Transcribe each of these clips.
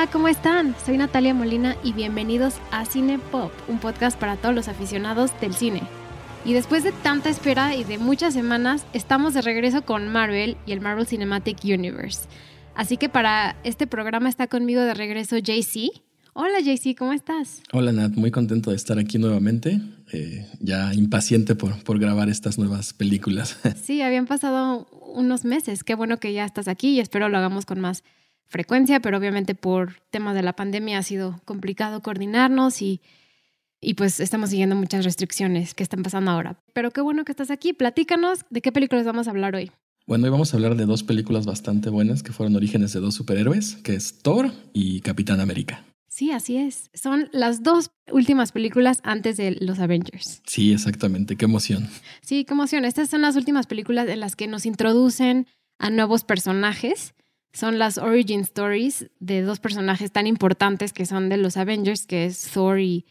Hola, ¿cómo están? Soy Natalia Molina y bienvenidos a Cine Pop, un podcast para todos los aficionados del cine. Y después de tanta espera y de muchas semanas, estamos de regreso con Marvel y el Marvel Cinematic Universe. Así que para este programa está conmigo de regreso JC. Hola JC, ¿cómo estás? Hola Nat, muy contento de estar aquí nuevamente. Eh, ya impaciente por, por grabar estas nuevas películas. Sí, habían pasado unos meses. Qué bueno que ya estás aquí y espero lo hagamos con más frecuencia, pero obviamente por temas de la pandemia ha sido complicado coordinarnos y, y pues estamos siguiendo muchas restricciones que están pasando ahora. Pero qué bueno que estás aquí. Platícanos de qué películas vamos a hablar hoy. Bueno, hoy vamos a hablar de dos películas bastante buenas que fueron orígenes de dos superhéroes, que es Thor y Capitán América. Sí, así es. Son las dos últimas películas antes de los Avengers. Sí, exactamente. Qué emoción. Sí, qué emoción. Estas son las últimas películas en las que nos introducen a nuevos personajes. Son las origin stories de dos personajes tan importantes que son de los Avengers, que es Thor y,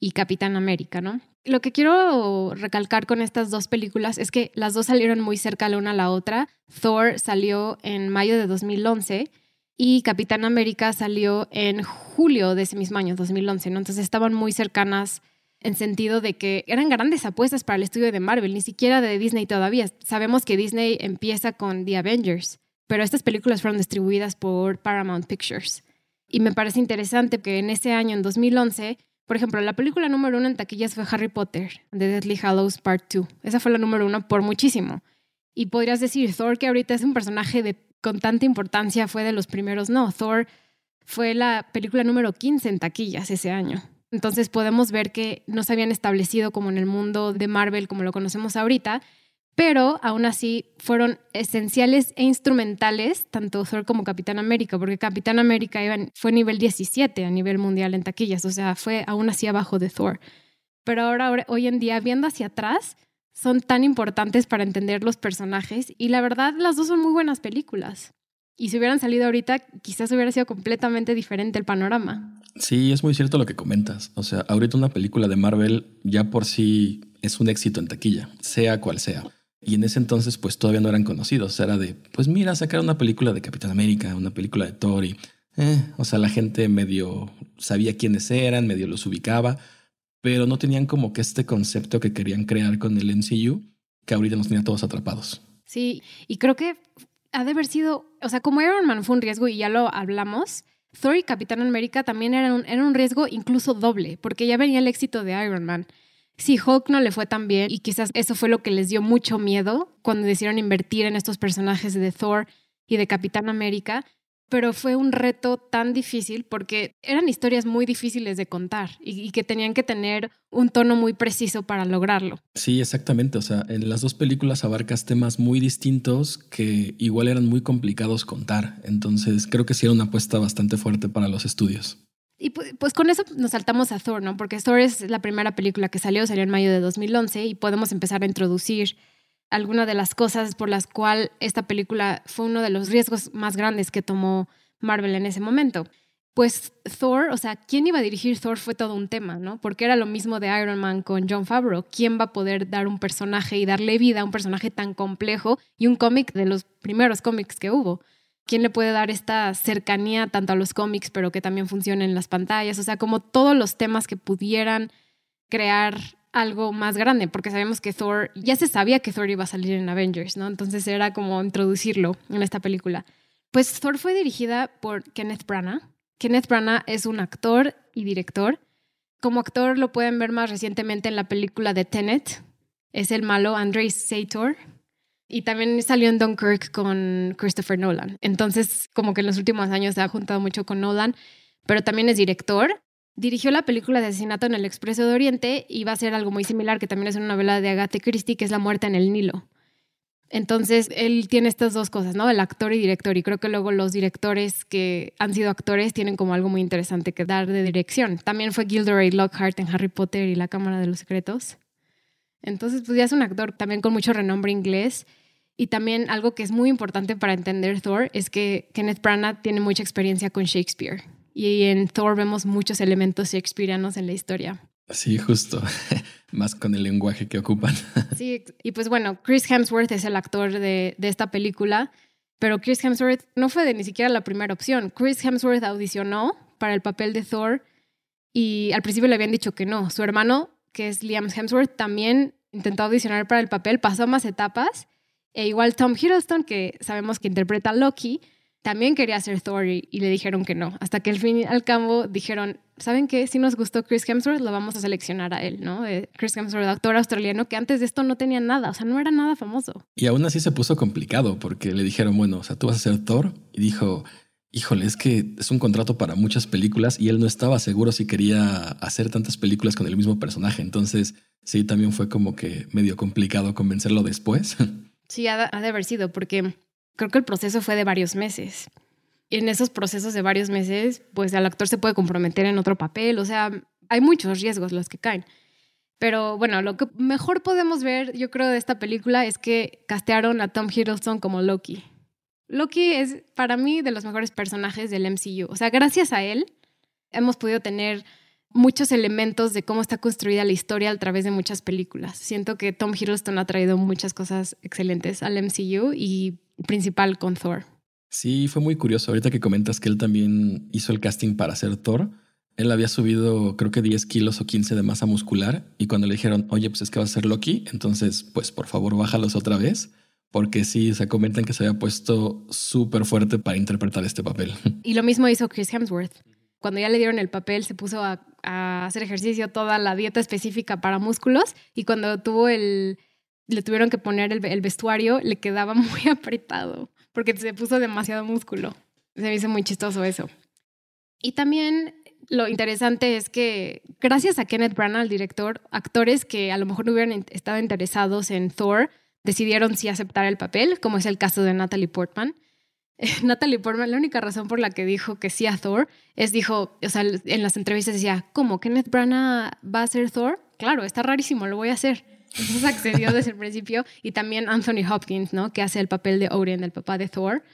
y Capitán América, ¿no? Lo que quiero recalcar con estas dos películas es que las dos salieron muy cerca la una a la otra. Thor salió en mayo de 2011 y Capitán América salió en julio de ese mismo año, 2011, ¿no? Entonces estaban muy cercanas en sentido de que eran grandes apuestas para el estudio de Marvel, ni siquiera de Disney todavía. Sabemos que Disney empieza con The Avengers, pero estas películas fueron distribuidas por Paramount Pictures. Y me parece interesante que en ese año, en 2011, por ejemplo, la película número uno en taquillas fue Harry Potter, The Deathly Hallows Part 2. Esa fue la número uno por muchísimo. Y podrías decir, Thor, que ahorita es un personaje de con tanta importancia fue de los primeros. No, Thor fue la película número 15 en taquillas ese año. Entonces podemos ver que no se habían establecido como en el mundo de Marvel como lo conocemos ahorita, pero aún así fueron esenciales e instrumentales tanto Thor como Capitán América, porque Capitán América fue nivel 17 a nivel mundial en taquillas, o sea, fue aún así abajo de Thor. Pero ahora, hoy en día, viendo hacia atrás, son tan importantes para entender los personajes y la verdad las dos son muy buenas películas. Y si hubieran salido ahorita, quizás hubiera sido completamente diferente el panorama. Sí, es muy cierto lo que comentas. O sea, ahorita una película de Marvel ya por sí es un éxito en taquilla, sea cual sea. Y en ese entonces pues todavía no eran conocidos. Era de, pues mira, sacar una película de Capitán América, una película de Thor y... Eh, o sea, la gente medio sabía quiénes eran, medio los ubicaba, pero no tenían como que este concepto que querían crear con el MCU, que ahorita nos tenía todos atrapados. Sí, y creo que ha de haber sido, o sea, como Iron Man fue un riesgo y ya lo hablamos, Thor y Capitán América también eran un, era un riesgo incluso doble, porque ya venía el éxito de Iron Man. Si Hulk no le fue tan bien y quizás eso fue lo que les dio mucho miedo cuando decidieron invertir en estos personajes de Thor y de Capitán América, pero fue un reto tan difícil porque eran historias muy difíciles de contar y, que tenían que tener un tono muy preciso para lograrlo. Sí, exactamente. O sea, en las dos películas abarcas temas muy distintos que igual eran muy complicados contar. Entonces creo que sí era una apuesta bastante fuerte para los estudios. Y pues, con eso nos saltamos a Thor, ¿no? Porque Thor es la primera película que salió, salió en mayo de 2011 y podemos empezar a introducir alguna de las cosas por las cuales esta película fue uno de los riesgos más grandes que tomó Marvel en ese momento. Pues Thor, o sea, ¿quién iba a dirigir Thor fue todo un tema, ¿no? Porque era lo mismo de Iron Man con John Favreau. ¿Quién va a poder dar un personaje y darle vida a un personaje tan complejo y un cómic de los primeros cómics que hubo? ¿Quién le puede dar esta cercanía tanto a los cómics, pero que también funcione en las pantallas? O sea, como todos los temas que pudieran crear algo más grande, porque sabemos que Thor, ya se sabía que Thor iba a salir en Avengers, ¿no? Entonces era como introducirlo en esta película. Pues Thor fue dirigida por Kenneth Branagh. Kenneth Branagh es un actor y director. Como actor lo pueden ver más recientemente en la película de Tenet. Es el malo Andrei Sator. Y también salió en Dunkirk con Christopher Nolan. Entonces, como que en los últimos años se ha juntado mucho con Nolan, pero también es director Dirigió la película de asesinato en el Expreso de Oriente y va a ser algo muy similar, que también es una novela de Agatha Christie, que es La muerte en el Nilo. Entonces, él tiene estas dos cosas, ¿no? El actor y director. Y creo que luego los directores que han sido actores tienen como algo muy interesante que dar de dirección. También fue Gilderoy Lockhart en Harry Potter y La Cámara de los Secretos. Entonces, pues ya es un actor también con mucho renombre inglés. Y también algo que es muy importante para entender Thor es que Kenneth Branagh tiene mucha experiencia con Shakespeare y en Thor vemos muchos elementos shakespearianos en la historia. Sí, justo. Más con el lenguaje que ocupan. Sí, y pues bueno, Chris Hemsworth es el actor de, de esta película. Pero Chris Hemsworth no fue de ni siquiera la primera opción. Chris Hemsworth audicionó para el papel de Thor y al principio le habían dicho que no. Su hermano, que es Liam Hemsworth, también intentó audicionar para el papel, pasó más etapas. E igual Tom Hiddleston, que sabemos que interpreta a Loki, también quería ser Thor y, le dijeron que no. Hasta que al fin y al cabo dijeron, ¿saben qué? Si nos gustó Chris Hemsworth, lo vamos a seleccionar a él, ¿no? Eh, Chris Hemsworth, actor australiano, que antes de esto no tenía nada, o sea, no era nada famoso. Y aún así se puso complicado porque le dijeron, bueno, o sea, tú vas a ser Thor. Y dijo, híjole, es que es un contrato para muchas películas y él no estaba seguro si quería hacer tantas películas con el mismo personaje. Entonces, sí, también fue como que medio complicado convencerlo después. Sí, ha de haber sido, porque creo que el proceso fue de varios meses. Y en esos procesos de varios meses, pues el actor se puede comprometer en otro papel, o sea, hay muchos riesgos los que caen. Pero bueno, lo que mejor podemos ver, yo creo, de esta película es que castearon a Tom Hiddleston como Loki. Loki es para mí de los mejores personajes del MCU. O sea, gracias a él hemos podido tener muchos elementos de cómo está construida la historia a través de muchas películas. Siento que Tom Hiddleston ha traído muchas cosas excelentes al MCU y principal con Thor. Sí, fue muy curioso. Ahorita que comentas que él también hizo el casting para ser Thor, él había subido creo que 10 kilos o 15 de masa muscular y cuando le dijeron, oye, pues es que va a ser Loki, entonces pues por favor bájalos otra vez, porque sí, se comentan que se había puesto súper fuerte para interpretar este papel. Y lo mismo hizo Chris Hemsworth. Cuando ya le dieron el papel, se puso a, hacer ejercicio, toda la dieta específica para músculos y cuando tuvo el, le tuvieron que poner el, vestuario, le quedaba muy apretado porque se puso demasiado músculo. Se me hizo muy chistoso eso. Y también lo interesante es que gracias a Kenneth Branagh, el director, actores que a lo mejor no hubieran estado interesados en Thor decidieron sí aceptar el papel, como es el caso de Natalie Portman. Natalie Portman, la única razón por la que dijo que sí a Thor es dijo, o sea, en las entrevistas decía, ¿cómo? ¿Kenneth Branagh va a ser Thor? Claro, está rarísimo, lo voy a hacer. Entonces accedió desde el principio. Y también Anthony Hopkins, ¿no? Que hace el papel de Odin, el papá de Thor.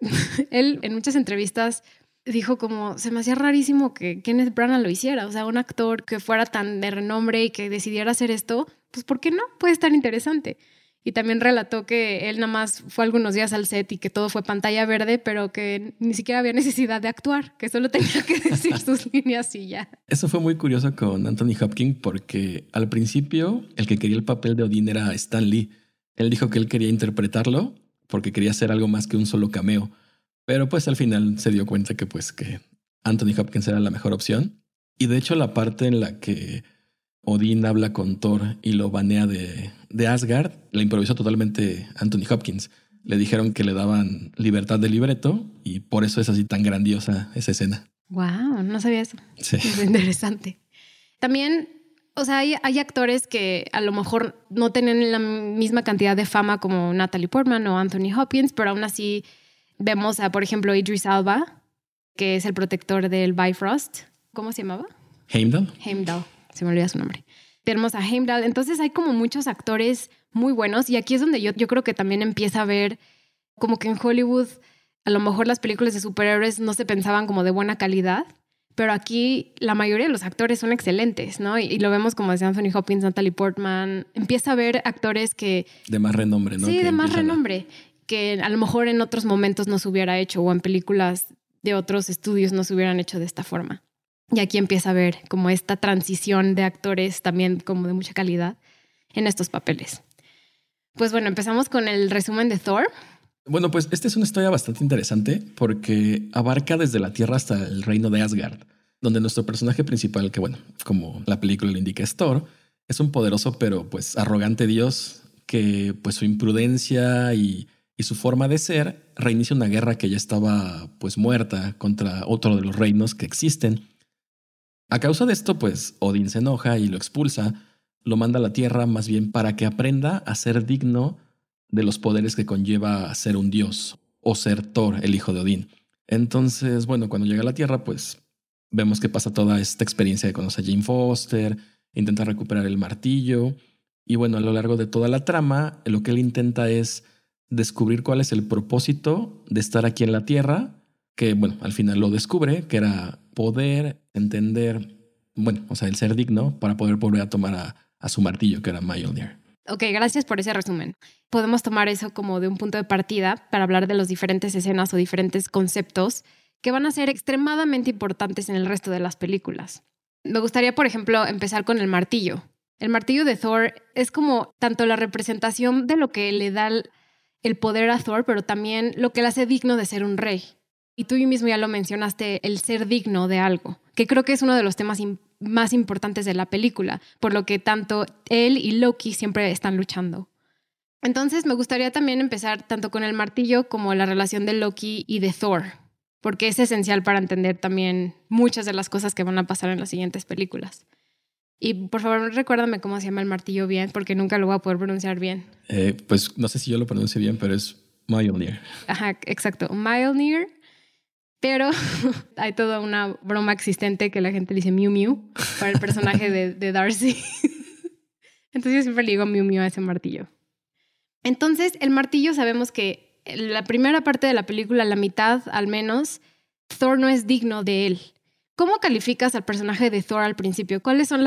Él en muchas entrevistas dijo como, se me rarísimo que Kenneth Branagh lo hiciera. O sea, un actor que fuera tan de renombre y que decidiera hacer esto, pues ¿por qué no? Puede estar interesante. Y también relató que él nada más fue algunos días al set y que todo fue pantalla verde, pero que ni siquiera había necesidad de actuar, que solo tenía que decir sus líneas y ya. Eso fue muy curioso con Anthony Hopkins porque al principio el que quería el papel de Odín era Stan Lee. Él dijo que él quería interpretarlo porque quería hacer algo más que un solo cameo. Pero pues al final se dio cuenta que pues que Anthony Hopkins era la mejor opción. Y de hecho la parte en la que Odín habla con Thor y lo banea de, de Asgard, la improvisó totalmente Anthony Hopkins. Le dijeron que le daban libertad de libreto y por eso es así tan grandiosa esa escena. Wow, no sabía eso. Sí. Es interesante. También, o sea, hay, hay, actores que a lo mejor no tienen la misma cantidad de fama como Natalie Portman o Anthony Hopkins, pero aún así vemos a, por ejemplo, Idris Alba, que es el protector del Bifrost. ¿Cómo se llamaba? Heimdall. Heimdall se me olvida su nombre. Tenemos a Heimdall. Entonces hay como muchos actores muy buenos y aquí es donde yo, yo creo que también empieza a ver como que en Hollywood a lo mejor las películas de superhéroes no se pensaban como de buena calidad, pero aquí la mayoría de los actores son excelentes, ¿no? Y, lo vemos como decía Anthony Hopkins, Natalie Portman. Empieza a ver actores que... De más renombre, ¿no? Sí, de más renombre, que a lo mejor en otros momentos no se hubiera hecho o en películas de otros estudios no se hubieran hecho de esta forma. Y aquí empieza a ver como esta transición de actores también como de mucha calidad en estos papeles. Pues bueno, empezamos con el resumen de Thor. Bueno, pues esta es una historia bastante interesante porque abarca desde la Tierra hasta el reino de Asgard, donde nuestro personaje principal, que bueno, como la película lo indica, es Thor, es un poderoso pero pues arrogante dios que pues su imprudencia y, y su forma de ser reinicia una guerra que ya estaba pues muerta contra otro de los reinos que existen a causa de esto, pues Odín se enoja y lo expulsa, lo manda a la tierra más bien para que aprenda a ser digno de los poderes que conlleva ser un dios o ser Thor, el hijo de Odín. Entonces, bueno, cuando llega a la tierra, pues vemos que pasa toda esta experiencia de conocer a Jane Foster, intenta recuperar el martillo y bueno, a lo largo de toda la trama, lo que él intenta es descubrir cuál es el propósito de estar aquí en la tierra, que bueno, al final lo descubre, que era poder entender, bueno, o sea, el ser digno para poder volver a tomar a, su martillo, que era Mjolnir. Ok, gracias por ese resumen. Podemos tomar eso como de un punto de partida para hablar de las diferentes escenas o diferentes conceptos que van a ser extremadamente importantes en el resto de las películas. Me gustaría, por ejemplo, empezar con el martillo. El martillo de Thor es como tanto la representación de lo que le da el poder a Thor, pero también lo que le hace digno de ser un rey. Y tú mismo ya lo mencionaste, el ser digno de algo, que creo que es uno de los temas más importantes de la película, por lo que tanto él y Loki siempre están luchando. Entonces me gustaría también empezar tanto con el martillo como la relación de Loki y de Thor, porque es esencial para entender también muchas de las cosas que van a pasar en las siguientes películas. Y por favor, recuérdame cómo se llama el martillo bien, porque nunca lo voy a poder pronunciar bien. Eh, pues no sé si yo lo pronuncio bien, pero es Mjolnir. Ajá, exacto. Mjolnir. Pero hay toda una broma existente que la gente dice Mew Mew para el personaje de, de Darcy. Entonces yo siempre le digo Mew Mew a ese martillo. Entonces, el martillo sabemos que la primera parte de la película, la mitad al menos, Thor no es digno de él. ¿Cómo calificas al personaje de Thor al principio? ¿Cuáles son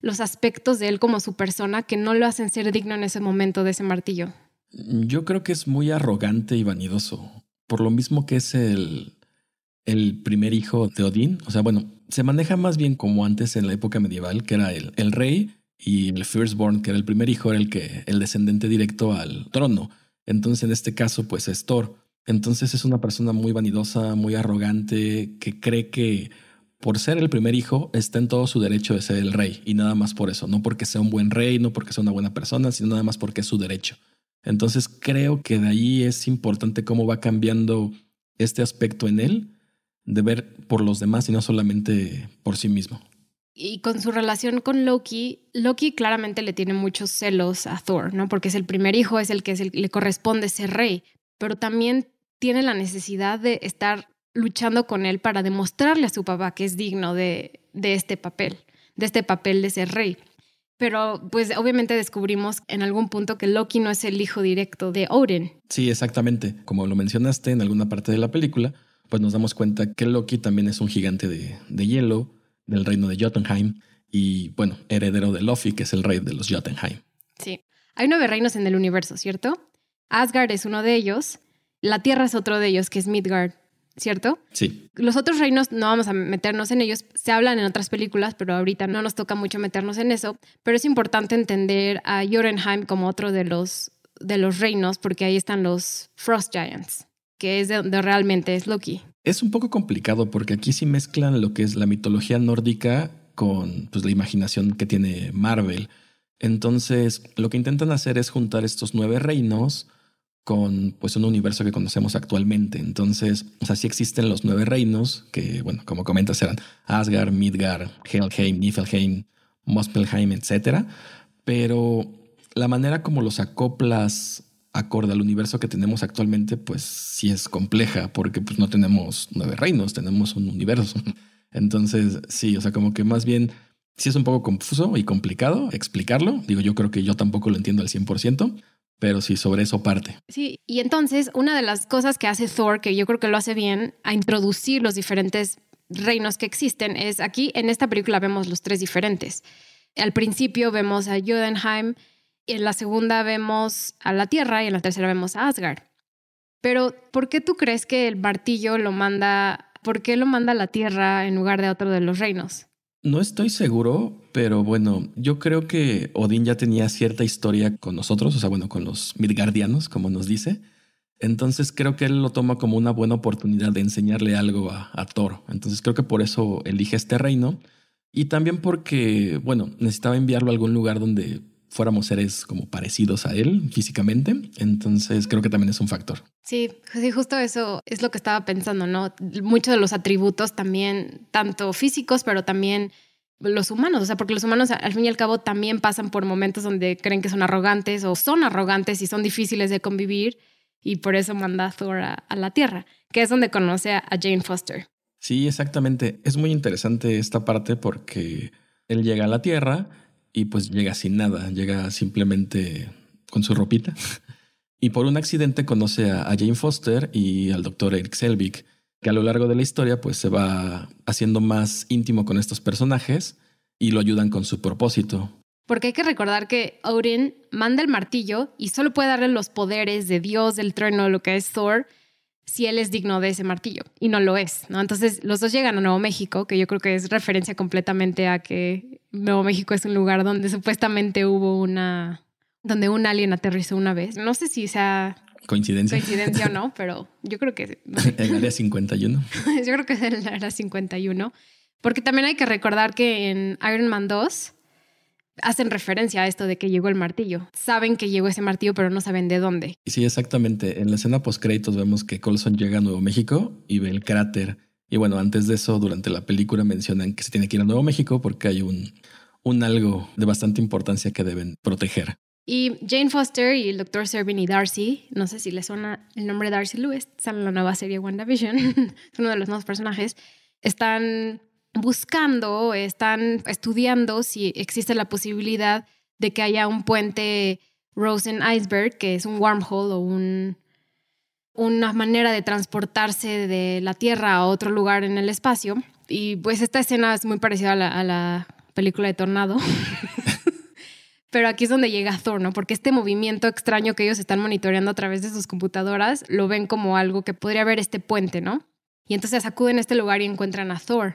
los aspectos de él como su persona que no lo hacen ser digno en ese momento de ese martillo? Yo creo que es muy arrogante y vanidoso. Por lo mismo que es el, el primer hijo de Odín. O sea, bueno, se maneja más bien como antes en la época medieval, que era el, el rey y el firstborn, que era el primer hijo, era el, que, el descendente directo al trono. Entonces, en este caso, pues es Thor. Entonces es una persona muy vanidosa, muy arrogante, que cree que por ser el primer hijo, está en todo su derecho de ser el rey y nada más por eso, no porque sea un buen rey, no porque sea una buena persona, sino nada más porque es su derecho. Entonces creo que de ahí es importante cómo va cambiando este aspecto en él, de ver por los demás y no solamente por sí mismo. Y con su relación con Loki, Loki claramente le tiene muchos celos a Thor, ¿no? Porque es el primer hijo, es el que le corresponde ser rey, pero también tiene la necesidad de estar luchando con él para demostrarle a su papá que es digno de, de este papel, de este papel de ser rey. Pero pues obviamente descubrimos en algún punto que Loki no es el hijo directo de Odin. Sí, exactamente. Como lo mencionaste en alguna parte de la película, pues nos damos cuenta que Loki también es un gigante de, de hielo del reino de Jotunheim y bueno, heredero de Loki, que es el rey de los Jotunheim. Sí. Hay nueve reinos en el universo, ¿cierto? Asgard es uno de ellos, la Tierra es otro de ellos, que es Midgard, ¿cierto? Sí. Los otros reinos no vamos a meternos en ellos, se hablan en otras películas, pero ahorita no nos toca mucho meternos en eso, pero es importante entender a Jotunheim como otro de los, de los reinos, porque ahí están los Frost Giants, que es de donde realmente es Loki. Es un poco complicado porque aquí sí mezclan lo que es la mitología nórdica con pues, la imaginación que tiene Marvel. Entonces, lo que intentan hacer es juntar estos nueve reinos con pues un universo que conocemos actualmente. Entonces, o sea, sí existen los nueve reinos, que, bueno, como comentas, eran Asgard, Midgard, Helheim, Niflheim, Muspelheim, etc. Pero la manera como los acoplas acorde al universo que tenemos actualmente, pues sí es compleja, porque pues no tenemos nueve reinos, tenemos un universo. Entonces, sí, o sea, como que más bien sí es un poco confuso y complicado explicarlo. Digo, yo creo que yo tampoco lo entiendo al 100%, pero sí, sobre eso parte. Sí, y entonces una de las cosas que hace Thor, que yo creo que lo hace bien, a introducir los diferentes reinos que existen, es aquí en esta película vemos los tres diferentes. Al principio vemos a Jotunheim, en la segunda vemos a la Tierra y en la tercera vemos a Asgard. Pero, ¿por qué tú crees que el martillo lo manda, por qué lo manda a la Tierra en lugar de otro de los reinos? No estoy seguro, pero bueno, yo creo que Odín ya tenía cierta historia con nosotros, o sea, bueno, con los Midgardianos, como nos dice. Entonces creo que él lo toma como una buena oportunidad de enseñarle algo a, Thor. Entonces creo que por eso elige este reino. Y también porque, bueno, necesitaba enviarlo a algún lugar donde fuéramos seres como parecidos a él físicamente. Entonces creo que también es un factor. Sí, sí, justo eso es lo que estaba pensando, ¿no? Muchos de los atributos también, tanto físicos, pero también los humanos, o sea, porque los humanos al fin y al cabo también pasan por momentos donde creen que son arrogantes o son arrogantes y son difíciles de convivir y por eso manda a Thor a, la Tierra, que es donde conoce a Jane Foster. Sí, exactamente. Es muy interesante esta parte porque él llega a la Tierra y pues llega sin nada, llega simplemente con su ropita y por un accidente conoce a, Jane Foster y al doctor Eric Selvig, que a lo largo de la historia pues se va haciendo más íntimo con estos personajes y lo ayudan con su propósito. Porque hay que recordar que Odin manda el martillo y solo puede darle los poderes de Dios, del trueno, lo que es Thor, si él es digno de ese martillo. Y no lo es, ¿no? Entonces los dos llegan a Nuevo México, que yo creo que es referencia completamente a que Nuevo México es un lugar donde supuestamente hubo una... donde un alien aterrizó una vez. No sé si sea Coincidencia. coincidencia o no, pero yo creo que... El área 51. yo creo que es el área 51. Porque también hay que recordar que en Iron Man 2 hacen referencia a esto de que llegó el martillo. Saben que llegó ese martillo, pero no saben de dónde. Sí, exactamente. En la escena post créditos vemos que Colson llega a Nuevo México y ve el cráter. Y bueno, antes de eso, durante la película mencionan que se tiene que ir a Nuevo México porque hay un, un algo de bastante importancia que deben proteger. Y Jane Foster y el Dr. Servin y Darcy, no sé si les suena el nombre Darcy Lewis, sale en la nueva serie WandaVision, es uno de los nuevos personajes, están buscando, están estudiando si existe la posibilidad de que haya un puente Rosen Iceberg, que es un wormhole o un, una manera de transportarse de la Tierra a otro lugar en el espacio. Y pues esta escena es muy parecida a la, a la película de Tornado. Pero aquí es donde llega Thor, ¿no? Porque este movimiento extraño que ellos están monitoreando a través de sus computadoras lo ven como algo que podría haber este puente, ¿no? Y entonces acuden a este lugar y encuentran a Thor.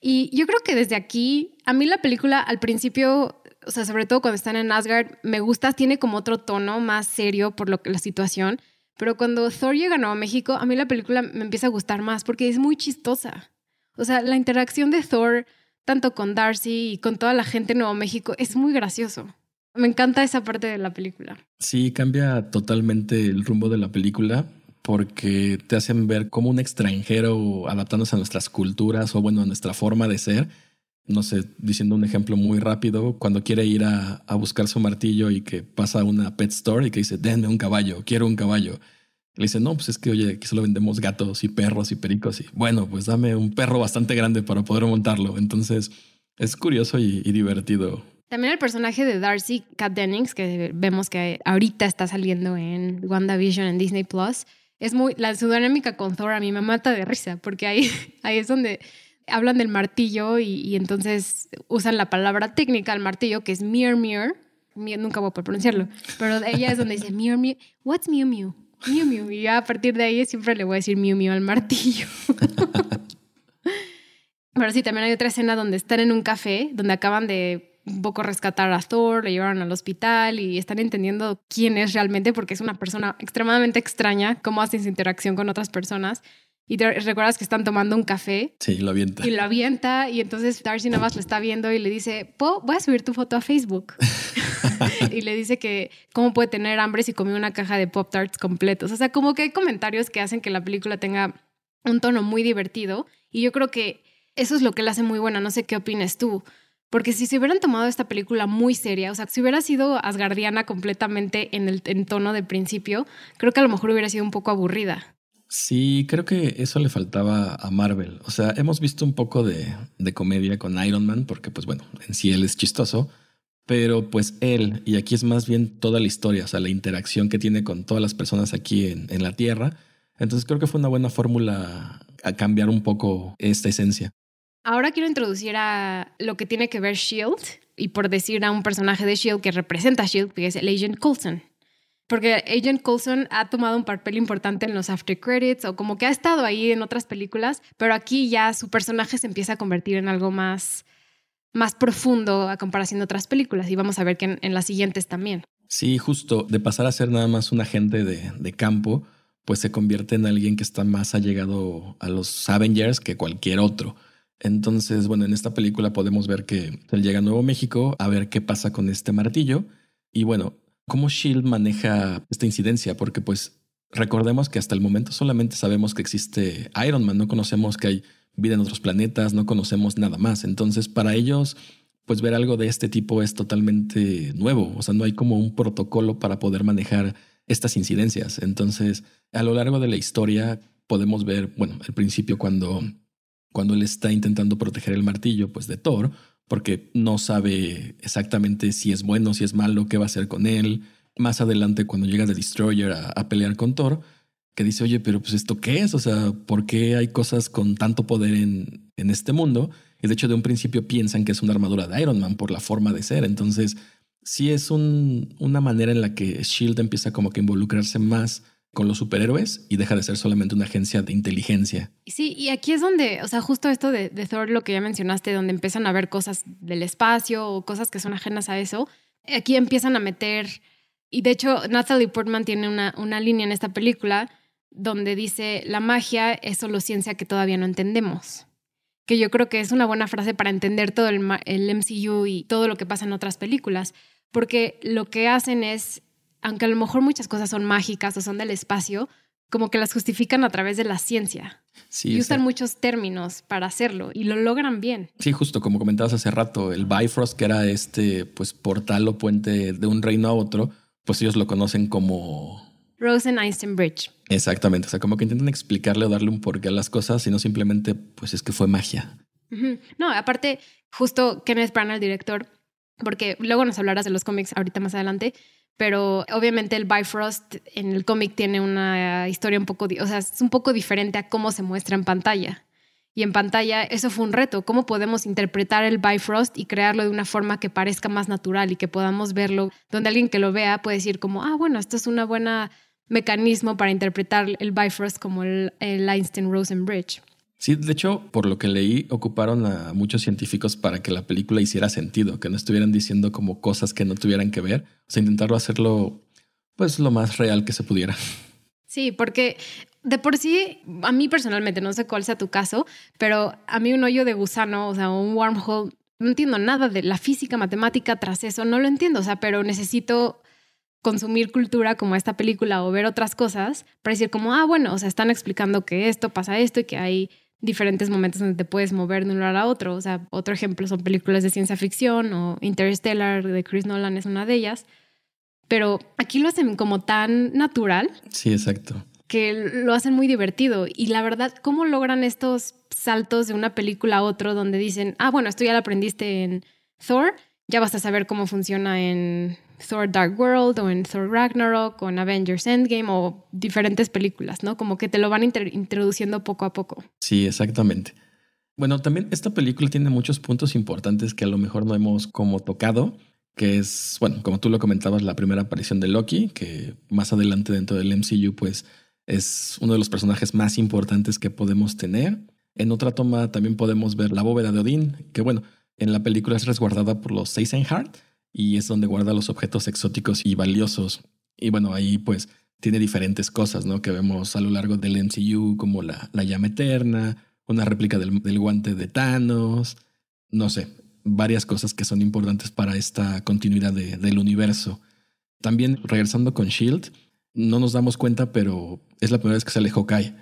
Y yo creo que desde aquí, a mí la película al principio, o sea, sobre todo cuando están en Asgard, me gusta, tiene como otro tono más serio por lo que la situación. Pero cuando Thor llega a Nuevo México, a mí la película me empieza a gustar más porque es muy chistosa. O sea, la interacción de Thor, tanto con Darcy y con toda la gente en Nuevo México, es muy gracioso. Me encanta esa parte de la película. Sí, cambia totalmente el rumbo de la película porque te hacen ver como un extranjero adaptándose a nuestras culturas o bueno, a nuestra forma de ser. No sé, diciendo un ejemplo muy rápido, cuando quiere ir a, a buscar su martillo y que pasa a una pet store y que dice, denme un caballo, quiero un caballo. Le dice, no, pues es que, oye, aquí solo vendemos gatos y perros y pericos. Y bueno, pues dame un perro bastante grande para poder montarlo. Entonces, es curioso y, y divertido. También el personaje de Darcy Kat Dennings, que vemos que ahorita está saliendo en WandaVision en Disney Plus, es muy, la su con Thor a mí me mata de risa, porque ahí, ahí es donde hablan del martillo y, entonces usan la palabra técnica al martillo, que es Mir Mir. Nunca voy a poder pronunciarlo, pero ella es donde dice Mir Mir. What's Mew Mew? Mew Mew. Y a partir de ahí siempre le voy a decir Mew Mew al martillo. pero sí, también hay otra escena donde están en un café, donde acaban de un poco rescatar a Thor, lo llevaron al hospital y están entendiendo quién es realmente porque es una persona extremadamente extraña, cómo hace su interacción con otras personas. Y te recuerdas que están tomando un café. Sí, lo avienta. Y lo avienta y entonces Darcy nada más lo está viendo y le dice, voy a subir tu foto a Facebook. y le dice que cómo puede tener hambre si comió una caja de Pop Tarts completos. O sea, como que hay comentarios que hacen que la película tenga un tono muy divertido y yo creo que eso es lo que la hace muy buena. No sé qué opinas tú. Porque si se hubieran tomado esta película muy seria, o sea, si hubiera sido asgardiana completamente en el en tono de principio, creo que a lo mejor hubiera sido un poco aburrida. Sí, creo que eso le faltaba a Marvel. O sea, hemos visto un poco de, comedia con Iron Man, porque pues bueno, en sí él es chistoso, pero pues él, y aquí es más bien toda la historia, o sea, la interacción que tiene con todas las personas aquí en, en la Tierra. Entonces creo que fue una buena fórmula a cambiar un poco esta esencia. Ahora quiero introducir a lo que tiene que ver Shield y por decir a un personaje de Shield que representa a Shield, que es el Agent Coulson. Porque Agent Coulson ha tomado un papel importante en los after credits o como que ha estado ahí en otras películas, pero aquí ya su personaje se empieza a convertir en algo más, más profundo a comparación de otras películas y vamos a ver que en, las siguientes también. Sí, justo, de pasar a ser nada más un agente de, de campo, pues se convierte en alguien que está más allegado a los Avengers que cualquier otro. Entonces, bueno, en esta película podemos ver que él llega a Nuevo México a ver qué pasa con este martillo y bueno, cómo Shield maneja esta incidencia, porque pues recordemos que hasta el momento solamente sabemos que existe Iron Man, no conocemos que hay vida en otros planetas, no conocemos nada más. Entonces, para ellos, pues ver algo de este tipo es totalmente nuevo, o sea, no hay como un protocolo para poder manejar estas incidencias. Entonces, a lo largo de la historia podemos ver, bueno, al principio cuando cuando él está intentando proteger el martillo pues de Thor, porque no sabe exactamente si es bueno, si es malo, qué va a hacer con él. Más adelante, cuando llega The Destroyer a, pelear con Thor, que dice, oye, pero pues esto qué es? O sea, ¿por qué hay cosas con tanto poder en, en este mundo? Y de hecho, de un principio piensan que es una armadura de Iron Man por la forma de ser. Entonces, sí es una manera en la que Shield empieza como que involucrarse más con los superhéroes y deja de ser solamente una agencia de inteligencia. Sí, y aquí es donde, o sea, justo esto de, Thor, lo que ya mencionaste, donde empiezan a ver cosas del espacio o cosas que son ajenas a eso, aquí empiezan a meter, y de hecho Natalie Portman tiene una, una línea en esta película donde dice, la magia es solo ciencia que todavía no entendemos. Que yo creo que es una buena frase para entender todo el MCU y todo lo que pasa en otras películas, porque lo que hacen es aunque a lo mejor muchas cosas son mágicas o son del espacio, como que las justifican a través de la ciencia. Sí, y usan muchos términos para hacerlo y lo logran bien. Sí, justo como comentabas hace rato, el Bifrost, que era este pues portal o puente de un reino a otro, pues ellos lo conocen como Rosen-Einstein Bridge. Exactamente, o sea, como que intentan explicarle o darle un porqué a las cosas y no simplemente pues es que fue magia. No, aparte, justo Kenneth Branagh, el director, porque luego nos hablarás de los cómics ahorita más adelante, pero obviamente el Bifrost en el cómic tiene una historia un poco, o sea, es un poco diferente a cómo se muestra en pantalla. Y en pantalla eso fue un reto, cómo podemos interpretar el Bifrost y crearlo de una forma que parezca más natural y que podamos verlo, donde alguien que lo vea puede decir como, ah, bueno, esto es un buen mecanismo para interpretar el Bifrost como el, el Einstein-Rosen Bridge. Sí, de hecho, por lo que leí, ocuparon a muchos científicos para que la película hiciera sentido, que no estuvieran diciendo como cosas que no tuvieran que ver, o sea, intentarlo hacerlo pues lo más real que se pudiera. Sí, porque de por sí, a mí personalmente, no sé cuál sea tu caso, pero a mí un hoyo de gusano, o sea, un wormhole, no entiendo nada de la física, matemática tras eso, no lo entiendo, o sea, pero necesito consumir cultura como esta película o ver otras cosas para decir como, ah, bueno, o sea, están explicando que esto pasa esto y que hay diferentes momentos donde te puedes mover de un lugar a otro. O sea, otro ejemplo son películas de ciencia ficción o Interstellar de Chris Nolan es una de ellas. Pero aquí lo hacen como tan natural. Sí, exacto. Que lo hacen muy divertido. Y la verdad, ¿cómo logran estos saltos de una película a otro donde dicen, ah, bueno, esto ya lo aprendiste en Thor, ya vas a saber cómo funciona en Thor Dark World o en Thor Ragnarok o en Avengers Endgame o diferentes películas, ¿no? Como que te lo van introduciendo poco a poco. Sí, exactamente. Bueno, también esta película tiene muchos puntos importantes que a lo mejor no hemos como tocado, que es, bueno, como tú lo comentabas, la primera aparición de Loki, que más adelante dentro del MCU pues es uno de los personajes más importantes que podemos tener. En otra toma también podemos ver la bóveda de Odín, que bueno, en la película es resguardada por los Eisenhart, y es donde guarda los objetos exóticos y valiosos. Y bueno, ahí pues tiene diferentes cosas, ¿no? Que vemos a lo largo del MCU, como la, la llama eterna, una réplica del, guante de Thanos, no sé, varias cosas que son importantes para esta continuidad del universo. También regresando con Shield, no nos damos cuenta, pero es la primera vez que sale Hawkeye.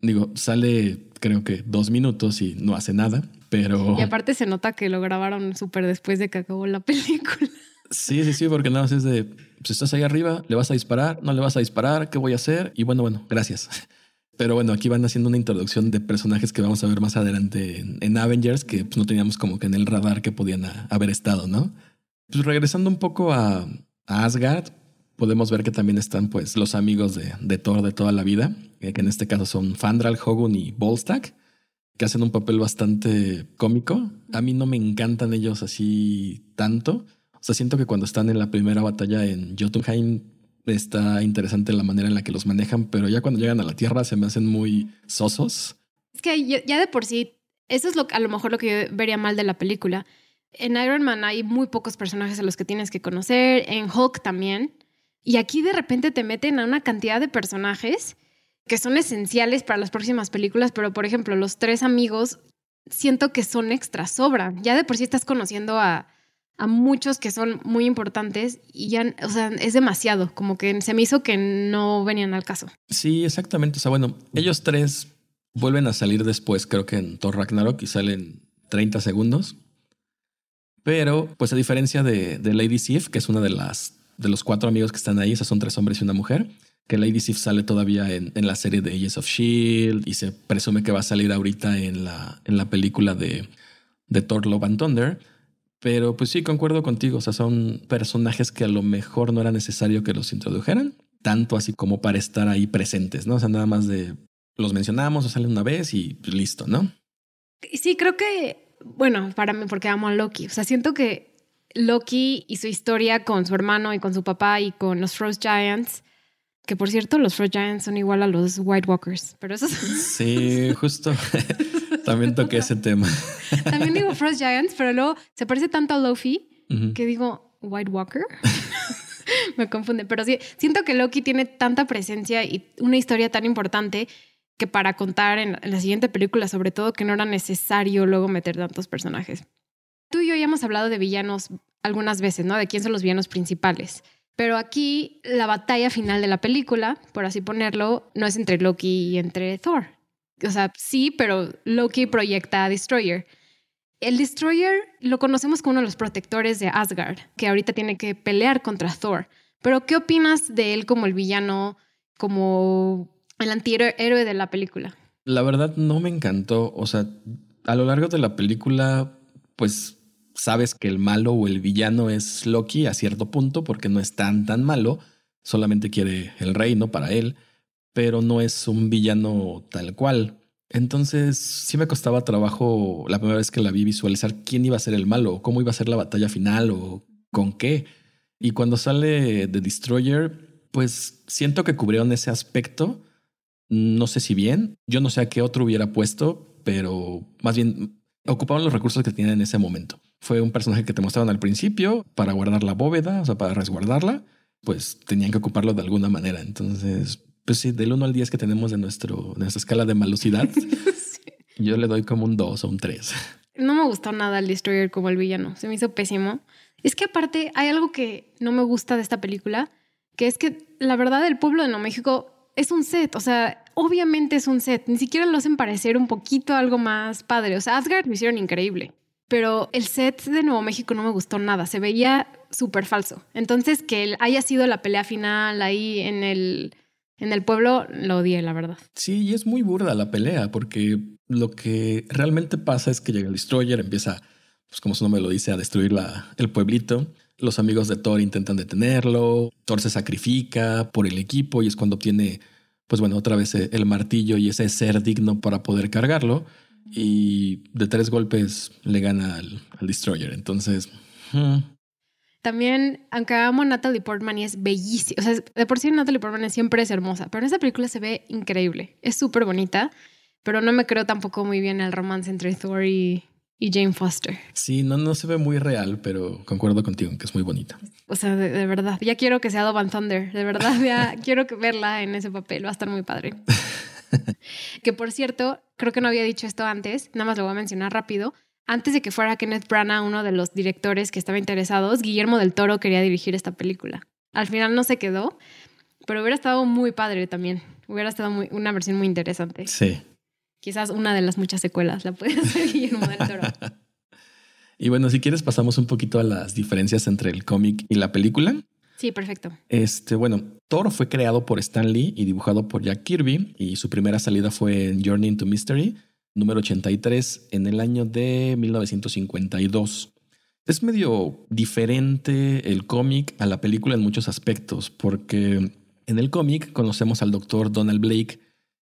Digo, sale creo que dos minutos y no hace nada. Pero... Y aparte se nota que lo grabaron súper después de que acabó la película. Sí, sí, sí, porque nada más es de, pues estás ahí arriba, le vas a disparar, no le vas a disparar, ¿qué voy a hacer? Y bueno, bueno, gracias. Pero bueno, aquí van haciendo una introducción de personajes que vamos a ver más adelante en, Avengers, que pues, no teníamos como que en el radar que podían haber estado, ¿no? Pues regresando un poco a, Asgard, podemos ver que también están pues los amigos de, de Thor de toda la vida, que en este caso son Fandral, Hogun y Volstagg que hacen un papel bastante cómico. A mí no me encantan ellos así tanto. O sea, siento que cuando están en la primera batalla en Jotunheim está interesante la manera en la que los manejan, pero ya cuando llegan a la Tierra se me hacen muy sosos. Es que ya de por sí, eso es lo, a lo mejor lo que yo vería mal de la película. En Iron Man hay muy pocos personajes a los que tienes que conocer, en Hulk también. Y aquí de repente te meten a una cantidad de personajes que son esenciales para las próximas películas, pero por ejemplo, los tres amigos siento que son extra, sobran. Ya de por sí estás conociendo a, a muchos que son muy importantes y ya, o sea, es demasiado, como que se me hizo que no venían al caso. Sí, exactamente. O sea, bueno, ellos tres vuelven a salir después, creo que en Thor Ragnarok y salen 30 segundos. Pero, pues a diferencia de, de Lady Sif, que es una de las de los cuatro amigos que están ahí, esas son tres hombres y una mujer, que Lady Sif sale todavía en, la serie de Agents of Shield y se presume que va a salir ahorita en la, en la película de, de Thor Love and Thunder. Pero pues sí, concuerdo contigo, o sea, son personajes que a lo mejor no era necesario que los introdujeran, tanto así como para estar ahí presentes, ¿no? O sea, nada más de los mencionamos o salen una vez y listo, ¿no? Sí, creo que bueno, para mí, porque amo a Loki. O sea, siento que Loki y su historia con su hermano y con su papá y con los Frost Giants, que por cierto, los Frost Giants son igual a los White Walkers, pero eso Sí, justo. También toqué ese tema. También digo Frost Giants, pero luego se parece tanto a Loki que digo White Walker. Me confunde, pero sí, siento que Loki tiene tanta presencia y una historia tan importante que para contar en la siguiente película, sobre todo, que no era necesario luego meter tantos personajes. Tú y yo ya hemos hablado de villanos algunas veces, ¿no? De quién son los villanos principales. Pero aquí la batalla final de la película, por así ponerlo, no es entre Loki y entre Thor. O sea, sí, pero Loki proyecta a Destroyer. El Destroyer lo conocemos como uno de los protectores de Asgard, que ahorita tiene que pelear contra Thor. Pero, ¿qué opinas de él como el villano, como el antihéroe de la película? La verdad no me encantó. O sea, a lo largo de la película, pues sabes que el malo o el villano es Loki a cierto punto, porque no es tan, tan malo. Solamente quiere el reino para él, pero no es un villano tal cual. Entonces sí me costaba trabajo la primera vez que la vi visualizar quién iba a ser el malo, cómo iba a ser la batalla final o con qué. Y cuando sale The Destroyer, pues siento que cubrieron ese aspecto. No sé si bien, yo no sé a qué otro hubiera puesto, pero más bien ocupaban los recursos que tienen en ese momento. Fue un personaje que te mostraron al principio para guardar la bóveda, o sea, para resguardarla, pues tenían que ocuparlo de alguna manera. Entonces, pues sí, del 1 al 10 que tenemos de, nuestro, nuestra escala de malosidad, yo le doy como un 2 o un 3. No me gustó nada el Destroyer como el villano, se me hizo pésimo. Es que aparte hay algo que no me gusta de esta película, que es que la verdad el pueblo de Nuevo México es un set, o sea, obviamente es un set, ni siquiera lo hacen parecer un poquito algo más padre, o sea, Asgard lo hicieron increíble, pero el set de Nuevo México no me gustó nada, se veía súper falso. Entonces, que haya sido la pelea final ahí en el en el pueblo lo odié, la verdad. Sí, y es muy burda la pelea, porque lo que realmente pasa es que llega el destroyer, empieza, pues como su nombre lo dice, a destruir el pueblito. Los amigos de Thor intentan detenerlo, Thor se sacrifica por el equipo y es cuando obtiene, pues bueno, otra vez el martillo y ese ser digno para poder cargarlo. Y de tres golpes le gana al, destroyer. Entonces, hmm, también, aunque amo a Natalie Portman y es bellísima, o sea, de por sí Natalie Portman siempre es hermosa, pero en esta película se ve increíble, es súper bonita, pero no me creo tampoco muy bien el romance entre Thor y, Jane Foster. Sí, no, no se ve muy real, pero concuerdo contigo que es muy bonita. O sea, de, verdad, ya quiero que sea Van Thunder, de verdad, ya quiero verla en ese papel, va a estar muy padre. que por cierto, creo que no había dicho esto antes, nada más lo voy a mencionar rápido. Antes de que fuera Kenneth Branagh uno de los directores que estaba interesados, Guillermo del Toro quería dirigir esta película. Al final no se quedó, pero hubiera estado muy padre también. Hubiera estado muy, una versión muy interesante. Sí. Quizás una de las muchas secuelas la puede hacer Guillermo del Toro. y bueno, si quieres pasamos un poquito a las diferencias entre el cómic y la película. Sí, perfecto. Este, bueno, Thor fue creado por Stan Lee y dibujado por Jack Kirby y su primera salida fue en Journey into Mystery número 83 en el año de 1952. Es medio diferente el cómic a la película en muchos aspectos, porque en el cómic conocemos al doctor Donald Blake,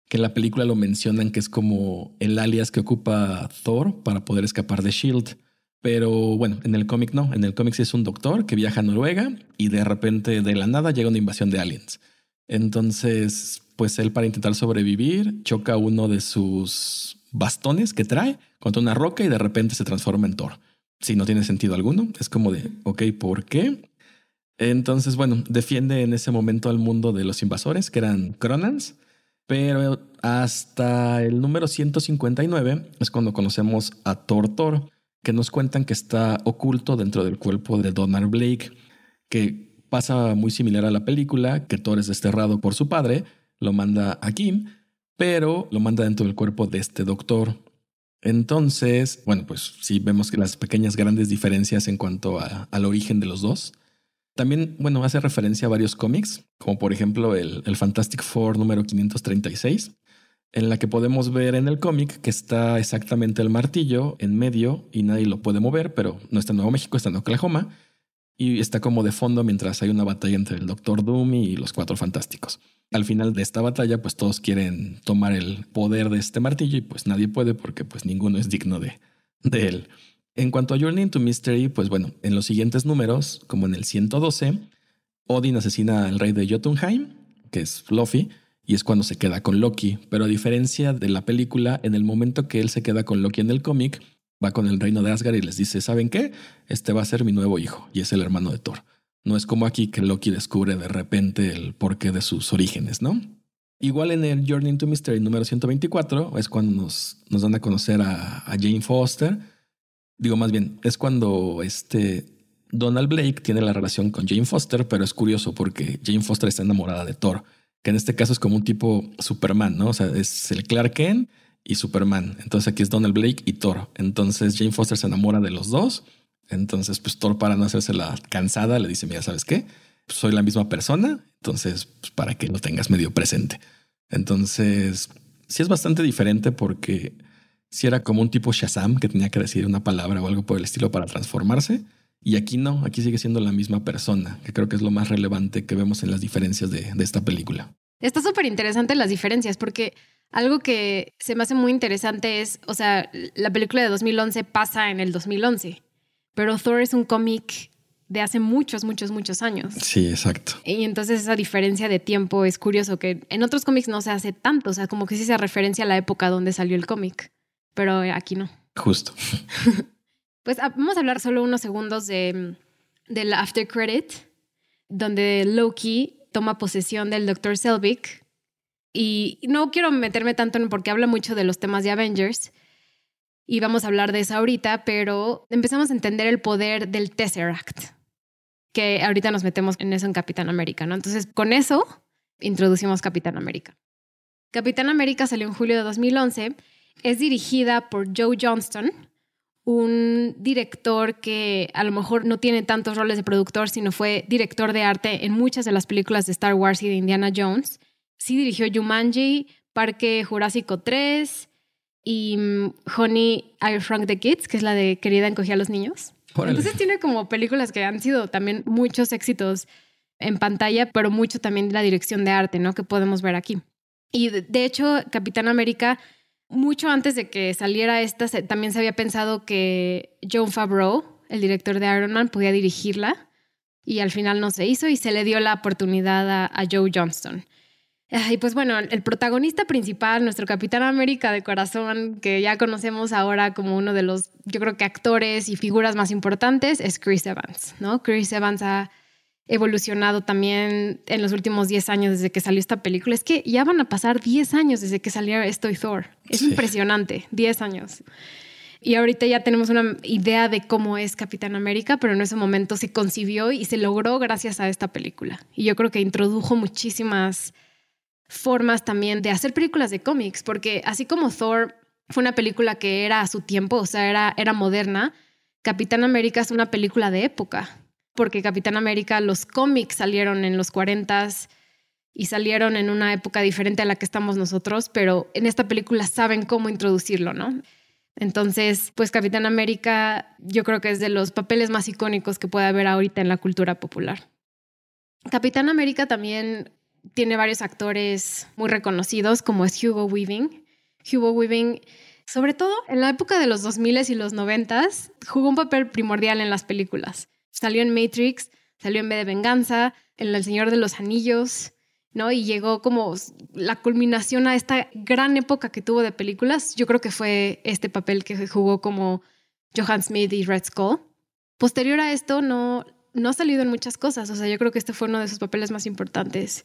que en la película lo mencionan que es como el alias que ocupa Thor para poder escapar de Shield. Pero bueno, en el cómic no. En el cómic sí es un doctor que viaja a Noruega y de repente de la nada llega una invasión de aliens. Entonces, pues él para intentar sobrevivir choca uno de sus bastones que trae contra una roca y de repente se transforma en Thor. Si no tiene sentido alguno, es como de, ok, ¿por qué? Entonces, bueno, defiende en ese momento al mundo de los invasores, que eran Cronans, pero hasta el número 159 es cuando conocemos a Thor Thor, que nos cuentan que está oculto dentro del cuerpo de Donald Blake, que pasa muy similar a la película, que Thor es desterrado por su padre, lo manda a Kim, pero lo manda dentro del cuerpo de este doctor. Entonces, bueno, pues sí vemos que las pequeñas grandes diferencias en cuanto al origen de los dos. También, bueno, hace referencia a varios cómics, como por ejemplo el, el Fantastic Four número 536, en la que podemos ver en el cómic que está exactamente el martillo en medio y nadie lo puede mover, pero no está en Nuevo México, está en Oklahoma, y está como de fondo mientras hay una batalla entre el Doctor Doom y los Cuatro Fantásticos. Al final de esta batalla, pues todos quieren tomar el poder de este martillo y pues nadie puede porque pues ninguno es digno de, de él. En cuanto a Journey into Mystery, pues bueno, en los siguientes números, como en el 112, Odin asesina al rey de Jotunheim, que es Fluffy, y es cuando se queda con Loki. Pero a diferencia de la película, en el momento que él se queda con Loki en el cómic, va con el reino de Asgard y les dice, ¿saben qué? Este va a ser mi nuevo hijo, y es el hermano de Thor. No es como aquí que Loki descubre de repente el porqué de sus orígenes, ¿no? Igual en el Journey into Mystery número 124 es cuando nos, nos dan a conocer a, Jane Foster. Digo, más bien, es cuando este Donald Blake tiene la relación con Jane Foster, pero es curioso porque Jane Foster está enamorada de Thor, que en este caso es como un tipo Superman, ¿no? O sea, es el Clark Kent y Superman. Entonces aquí es Donald Blake y Thor. Entonces Jane Foster se enamora de los dos. Entonces, pues Thor para no hacerse la cansada le dice, mira, ¿sabes qué? soy la misma persona, entonces pues, para que lo tengas medio presente. Entonces, sí es bastante diferente porque si era como un tipo Shazam que tenía que decir una palabra o algo por el estilo para transformarse. Y aquí no, aquí sigue siendo la misma persona, que creo que es lo más relevante que vemos en las diferencias de, de esta película. Está súper interesante las diferencias porque algo que se me hace muy interesante es, o sea, la película de 2011 pasa en el 2011, pero Thor es un cómic de hace muchos, muchos, muchos años. Sí, exacto. Y entonces esa diferencia de tiempo es curioso, que en otros cómics no se hace tanto, o sea, como que sí se referencia a la época donde salió el cómic, pero aquí no. Justo. pues ah, vamos a hablar solo unos segundos de, del after credit, donde Loki toma posesión del Dr. Selvig. Y no quiero meterme tanto en porque habla mucho de los temas de Avengers, y vamos a hablar de eso ahorita, pero empezamos a entender el poder del Tesseract que ahorita nos metemos en eso en Capitán América, ¿no? Entonces, con eso introducimos Capitán América. Capitán América salió en julio de 2011, es dirigida por Joe Johnston, un director que a lo mejor no tiene tantos roles de productor, sino fue director de arte en muchas de las películas de Star Wars y de Indiana Jones. Sí dirigió Jumanji, Parque Jurásico 3 y mm, Honey, I Shrunk the Kids, que es la de Querida encogía a los niños. Entonces tiene como películas que han sido también muchos éxitos en pantalla, pero mucho también la dirección de arte, ¿no? Que podemos ver aquí. Y de, hecho, Capitán América, mucho antes de que saliera esta, también se había pensado que John Favreau, el director de Iron Man, podía dirigirla. Y al final no se hizo y se le dio la oportunidad a Joe Johnston. Y pues bueno, el protagonista principal, nuestro Capitán América de corazón, que ya conocemos ahora como uno de los, yo creo que actores y figuras más importantes, es Chris Evans, ¿no? Chris Evans ha evolucionado también en los últimos 10 años desde que salió esta película. Es que ya van a pasar 10 años desde que salió Estoy Thor. Es impresionante, 10 años. Y ahorita ya tenemos una idea de cómo es Capitán América, pero en ese momento se concibió y se logró gracias a esta película. Y yo creo que introdujo muchísimas formas también de hacer películas de cómics, porque así como Thor fue una película que era a su tiempo, o sea, era, era moderna, Capitán América es una película de época, porque Capitán América, los cómics salieron en los 40 y salieron en una época diferente a la que estamos nosotros, pero en esta película saben cómo introducirlo, ¿no? Entonces, pues Capitán América yo creo que es de los papeles más icónicos que puede haber ahorita en la cultura popular. Capitán América también tiene varios actores muy reconocidos, como es Hugo Weaving. Hugo Weaving, sobre todo en la época de los 2000 y los 90, jugó un papel primordial en las películas. Salió en Matrix, salió en B de Venganza, en El Señor de los Anillos, ¿no? Y llegó como la culminación a esta gran época que tuvo de películas. Yo creo que fue este papel que jugó como Johan Smith y Red Skull. Posterior a esto, no, no ha salido en muchas cosas. O sea, yo creo que este fue uno de sus papeles más importantes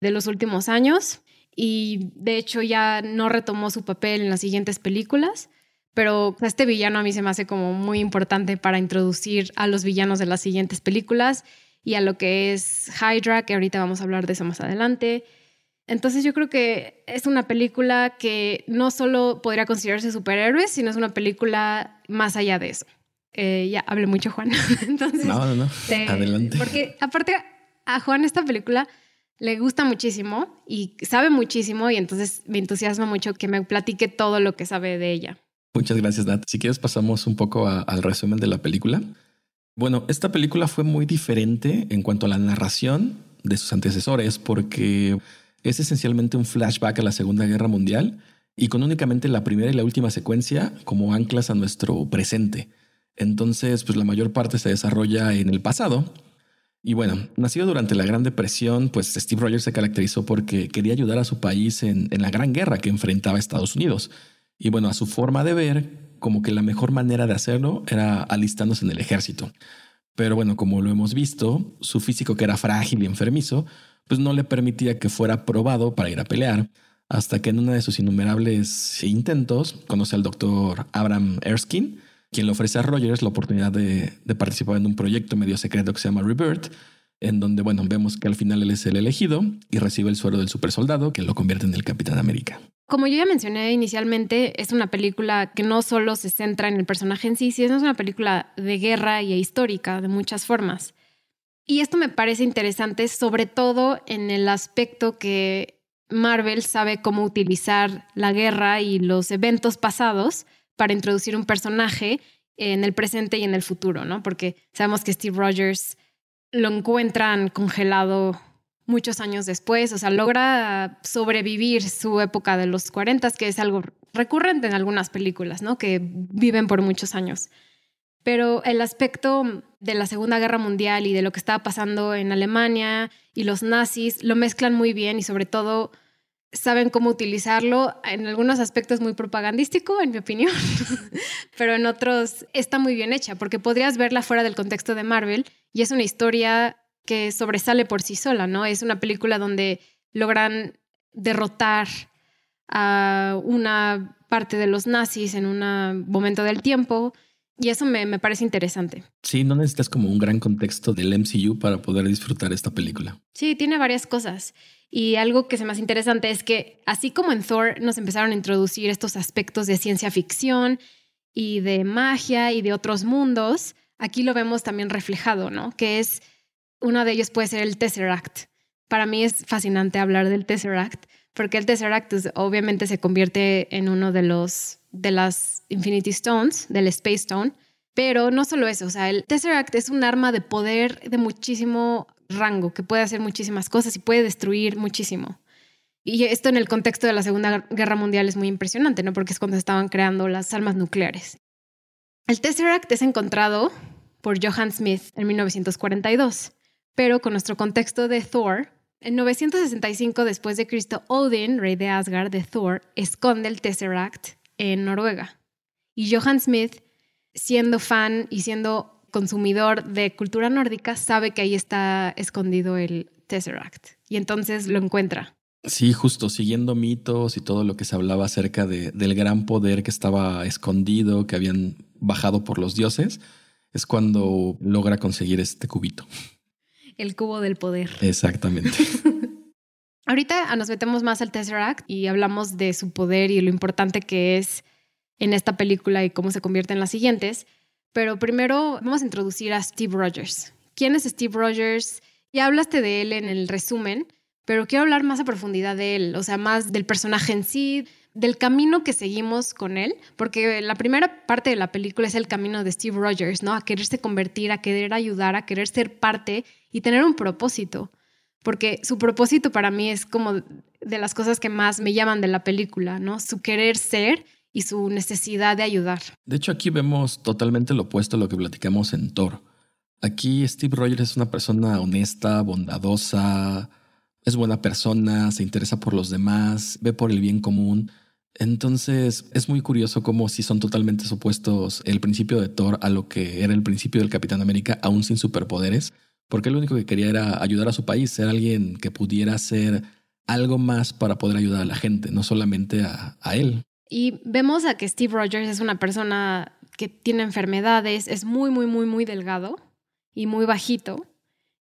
de los últimos años y de hecho ya no retomó su papel en las siguientes películas, pero este villano a mí se me hace como muy importante para introducir a los villanos de las siguientes películas y a lo que es Hydra, que ahorita vamos a hablar de eso más adelante. Entonces yo creo que es una película que no solo podría considerarse superhéroes, sino es una película más allá de eso. Eh, ya hablé mucho, Juan. Entonces, no, no, no. Adelante. Porque aparte a Juan esta película le gusta muchísimo y sabe muchísimo y entonces me entusiasma mucho que me platique todo lo que sabe de ella. Muchas gracias, Nat. Si quieres pasamos un poco al resumen de la película. Bueno, esta película fue muy diferente en cuanto a la narración de sus antecesores porque es esencialmente un flashback a la Segunda Guerra Mundial y con únicamente la primera y la última secuencia como anclas a nuestro presente. Entonces, pues la mayor parte se desarrolla en el pasado. Y bueno, nacido durante la Gran Depresión, pues Steve Rogers se caracterizó porque quería ayudar a su país en, en la gran guerra que enfrentaba Estados Unidos. Y bueno, a su forma de ver, como que la mejor manera de hacerlo era alistándose en el ejército. Pero bueno, como lo hemos visto, su físico que era frágil y enfermizo, pues no le permitía que fuera probado para ir a pelear, hasta que en uno de sus innumerables intentos conoce al doctor Abraham Erskine, quien le ofrece a Rogers la oportunidad de, participar en un proyecto medio secreto que se llama Rebirth, en donde, bueno, vemos que al final él es el elegido y recibe el suero del supersoldado que lo convierte en el Capitán América. Como yo ya mencioné inicialmente, es una película que no solo se centra en el personaje en sí, sino es una película de guerra y histórica de muchas formas. Y esto me parece interesante, sobre todo en el aspecto que Marvel sabe cómo utilizar la guerra y los eventos pasados para introducir un personaje en el presente y en el futuro, ¿no? Porque sabemos que Steve Rogers lo encuentran congelado muchos años después, o sea, logra sobrevivir su época de los 40, que es algo recurrente en algunas películas, ¿no? Que viven por muchos años. Pero el aspecto de la Segunda Guerra Mundial y de lo que estaba pasando en Alemania y los nazis lo mezclan muy bien y sobre todo saben cómo utilizarlo. En algunos aspectos muy propagandístico, en mi opinión, pero en otros está muy bien hecha, porque podrías verla fuera del contexto de Marvel y es una historia que sobresale por sí sola, ¿no? Es una película donde logran derrotar a una parte de los nazis en un momento del tiempo. Y eso me, me, parece interesante. Sí, no necesitas como un gran contexto del MCU para poder disfrutar esta película. Sí, tiene varias cosas. Y algo que es más interesante es que así como en Thor nos empezaron a introducir estos aspectos de ciencia ficción y de magia y de otros mundos, aquí lo vemos también reflejado, ¿no? Que es, uno de ellos puede ser el Tesseract. Para mí es fascinante hablar del Tesseract, porque el Tesseract pues, obviamente se convierte en uno de los de las Infinity Stones, del Space Stone, pero no solo eso, o sea, el Tesseract es un arma de poder de muchísimo rango, que puede hacer muchísimas cosas y puede destruir muchísimo. Y esto en el contexto de la Segunda Guerra Mundial es muy impresionante, ¿no? Porque es cuando estaban creando las armas nucleares. El Tesseract es encontrado por Johann Smith en 1942, pero con nuestro contexto de Thor, en 965 después de Cristo, Odin, rey de Asgard de Thor, esconde el Tesseract en Noruega. Y Johann Smith, siendo fan y siendo consumidor de cultura nórdica sabe que ahí está escondido el Tesseract y entonces lo encuentra. Sí, justo, siguiendo mitos y todo lo que se hablaba acerca de, del gran poder que estaba escondido, que habían bajado por los dioses, es cuando logra conseguir este cubito. El cubo del poder. Exactamente. Ahorita nos metemos más al Tesseract y hablamos de su poder y lo importante que es en esta película y cómo se convierte en las siguientes. Pero primero vamos a introducir a Steve Rogers. ¿Quién es Steve Rogers? Ya hablaste de él en el resumen, pero quiero hablar más a profundidad de él, o sea, más del personaje en sí, del camino que seguimos con él, porque la primera parte de la película es el camino de Steve Rogers, ¿no? A quererse convertir, a querer ayudar, a querer ser parte y tener un propósito, porque su propósito para mí es como de las cosas que más me llaman de la película, ¿no? Su querer ser y su necesidad de ayudar. De hecho, aquí vemos totalmente lo opuesto a lo que platicamos en Thor. Aquí Steve Rogers es una persona honesta, bondadosa, es buena persona, se interesa por los demás, ve por el bien común. Entonces es muy curioso cómo si son totalmente opuestos el principio de Thor a lo que era el principio del Capitán América, aún sin superpoderes, porque lo único que quería era ayudar a su país, ser alguien que pudiera hacer algo más para poder ayudar a la gente, no solamente a, a él. Y vemos a que Steve Rogers es una persona que tiene enfermedades, es muy, muy, muy, muy delgado y muy bajito,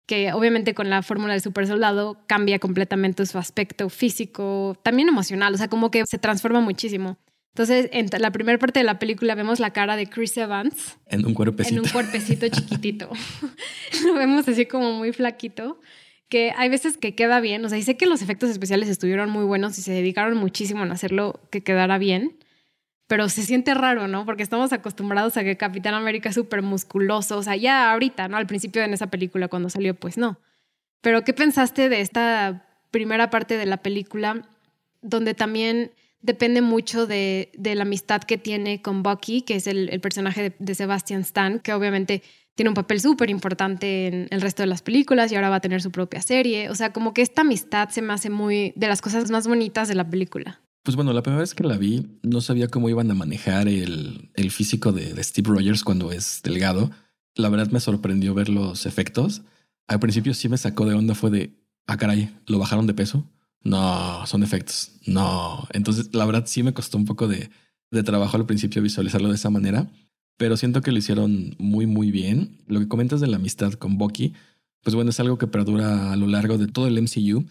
que obviamente con la fórmula del super soldado cambia completamente su aspecto físico, también emocional, o sea, como que se transforma muchísimo. Entonces, en la primera parte de la película vemos la cara de Chris Evans. En un cuerpecito. En un cuerpecito chiquitito. Lo vemos así como muy flaquito que hay veces que queda bien, o sea, y sé que los efectos especiales estuvieron muy buenos y se dedicaron muchísimo en hacerlo que quedara bien, pero se siente raro, ¿no? Porque estamos acostumbrados a que Capitán América es súper musculoso, o sea, ya ahorita, ¿no? Al principio en esa película cuando salió, pues no. Pero ¿qué pensaste de esta primera parte de la película donde también depende mucho de, la amistad que tiene con Bucky, que es el, personaje de, de, Sebastian Stan, que obviamente tiene un papel súper importante en el resto de las películas y ahora va a tener su propia serie. O sea, como que esta amistad se me hace muy de las cosas más bonitas de la película. Pues bueno, la primera vez que la vi no sabía cómo iban a manejar el, físico de, de Steve Rogers cuando es delgado. La verdad me sorprendió ver los efectos. Al principio sí me sacó de onda, fue de, ah, caray, ¿lo bajaron de peso? No, son efectos. No. Entonces, la verdad sí me costó un poco de, de trabajo al principio visualizarlo de esa manera, pero siento que lo hicieron muy, muy bien. Lo que comentas de la amistad con Bucky, pues bueno, es algo que perdura a lo largo de todo el MCU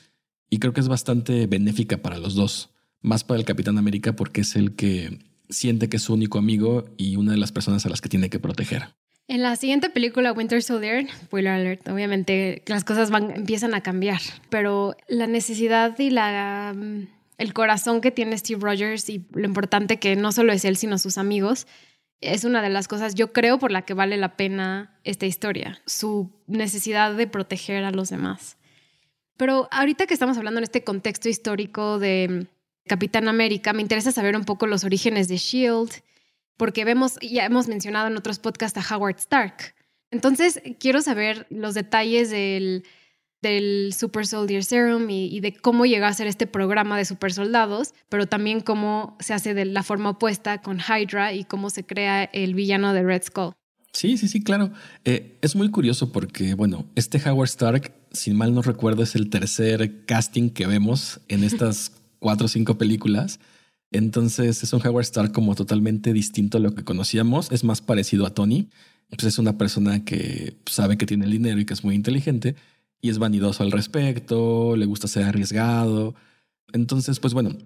y creo que es bastante benéfica para los dos más para el Capitán América porque es el que siente que es su único amigo y una de las personas a las que tiene que proteger. En la siguiente película, Winter Soldier, spoiler alert, obviamente las cosas van, empiezan a cambiar, pero la necesidad y la, mm, el corazón que tiene Steve Rogers y lo importante que no solo es él, sino sus amigos, es una de las cosas, yo creo, por la que vale la pena esta historia, su necesidad de proteger a los demás. Pero ahorita que estamos hablando en este contexto histórico de Capitán América, me interesa saber un poco los orígenes de Shield, porque vemos, ya hemos mencionado en otros podcasts a Howard Stark. Entonces, quiero saber los detalles del, del Super Soldier Serum y, de cómo llega a ser este programa de super soldados, pero también cómo se hace de la forma opuesta con Hydra y cómo se crea el villano de Red Skull. Sí, sí, sí, claro. Eh, es muy curioso porque, bueno, este Howard Stark, sin mal no recuerdo, es el tercer casting que vemos en estas cuatro o cinco películas. Entonces es un Howard Stark como totalmente distinto a lo que conocíamos. Es más parecido a Tony. Pues es una persona que sabe que tiene el dinero y que es muy inteligente y es vanidoso al respecto, le gusta ser arriesgado. Entonces, pues bueno,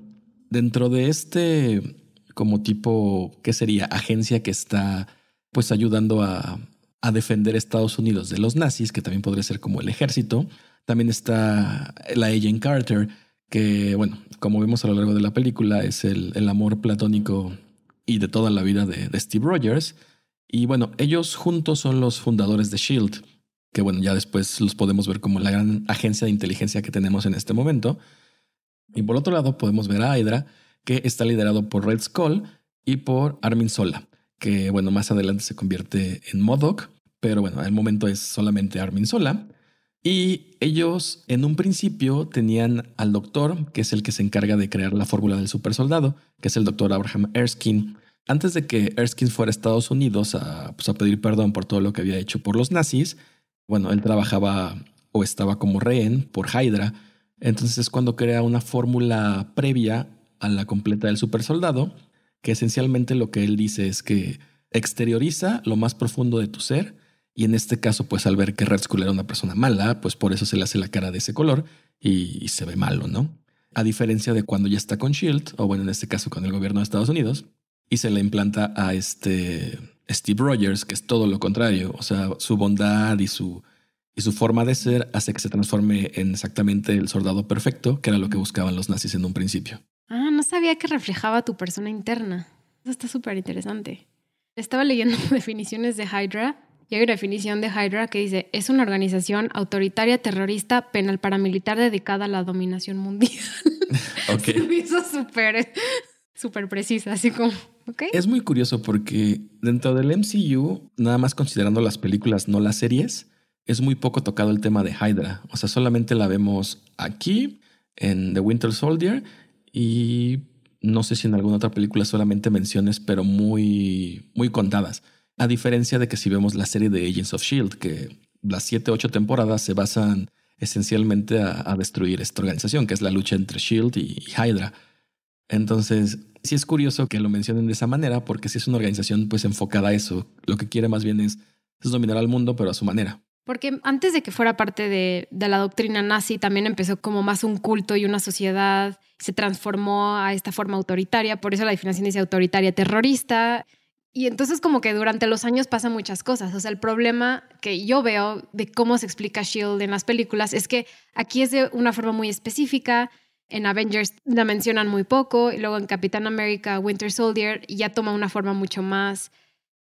dentro de este como tipo, ¿qué sería? Agencia que está pues ayudando a, a defender Estados Unidos de los nazis, que también podría ser como el ejército. También está la Agent Carter, que, bueno, como vemos a lo largo de la película, es el, amor platónico y de toda la vida de, Steve Rogers. Y bueno, ellos juntos son los fundadores de Shield, que bueno, ya después los podemos ver como la gran agencia de inteligencia que tenemos en este momento. Y por otro lado, podemos ver a Hydra, que está liderado por Red Skull y por Armin Sola, que bueno, más adelante se convierte en Modoc, pero bueno, al momento es solamente Armin Sola. Y ellos en un principio tenían al doctor, que es el que se encarga de crear la fórmula del supersoldado, que es el doctor Abraham Erskine. Antes de que Erskine fuera a Estados Unidos a, pues, a pedir perdón por todo lo que había hecho por los nazis, bueno, él trabajaba o estaba como rehén por Hydra. Entonces es cuando crea una fórmula previa a la completa del supersoldado, que esencialmente lo que él dice es que exterioriza lo más profundo de tu ser y en este caso, pues al ver que Red Skull era una persona mala, pues por eso se le hace la cara de ese color y, se ve malo, ¿no? A diferencia de cuando ya está con Shield, o bueno, en este caso con el gobierno de Estados Unidos, y se le implanta a este Steve Rogers, que es todo lo contrario. O sea, su bondad y su, y su forma de ser hace que se transforme en exactamente el soldado perfecto, que era lo que buscaban los nazis en un principio. Ah, no sabía que reflejaba tu persona interna. Eso está súper interesante. Estaba leyendo definiciones de Hydra y hay una definición de Hydra que dice, es una organización autoritaria, terrorista, penal paramilitar dedicada a la dominación mundial. Ok. Se me hizo súper, súper precisa, así como, ok. Es muy curioso porque dentro del MCU, nada más considerando las películas, no las series, es muy poco tocado el tema de Hydra. O sea, solamente la vemos aquí, en The Winter Soldier, y no sé si en alguna otra película solamente menciones, pero muy, muy contadas. A diferencia de que si vemos la serie de Agents of Shield, que las 7, 8 temporadas se basan esencialmente a, destruir esta organización, que es la lucha entre Shield y, Hydra. Entonces, sí es curioso que lo mencionen de esa manera, porque si es una organización pues enfocada a eso, lo que quiere más bien es, dominar al mundo, pero a su manera. Porque antes de que fuera parte de, de, la doctrina nazi, también empezó como más un culto y una sociedad, se transformó a esta forma autoritaria, por eso la definición dice autoritaria terrorista. Y entonces como que durante los años pasan muchas cosas. O sea, el problema que yo veo de cómo se explica Shield en las películas es que aquí es de una forma muy específica. En Avengers la mencionan muy poco y luego en Capitán America, Winter Soldier ya toma una forma mucho más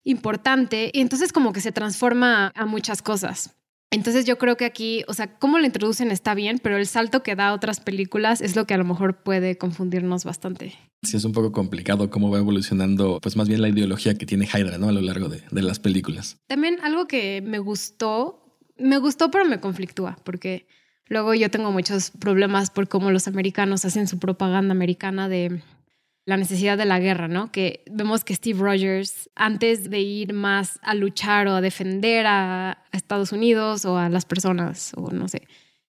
importante y entonces como que se transforma a muchas cosas. Entonces yo creo que aquí, o sea, cómo lo introducen está bien, pero el salto que da a otras películas es lo que a lo mejor puede confundirnos bastante. Sí, es un poco complicado cómo va evolucionando, pues más bien la ideología que tiene Hydra, ¿no? A lo largo de, de las películas. También algo que me gustó, me gustó pero me conflictúa, porque luego yo tengo muchos problemas por cómo los americanos hacen su propaganda americana de la necesidad de la guerra, ¿no? Que vemos que Steve Rogers, antes de ir más a luchar o a defender a, Estados Unidos o a las personas, o no sé,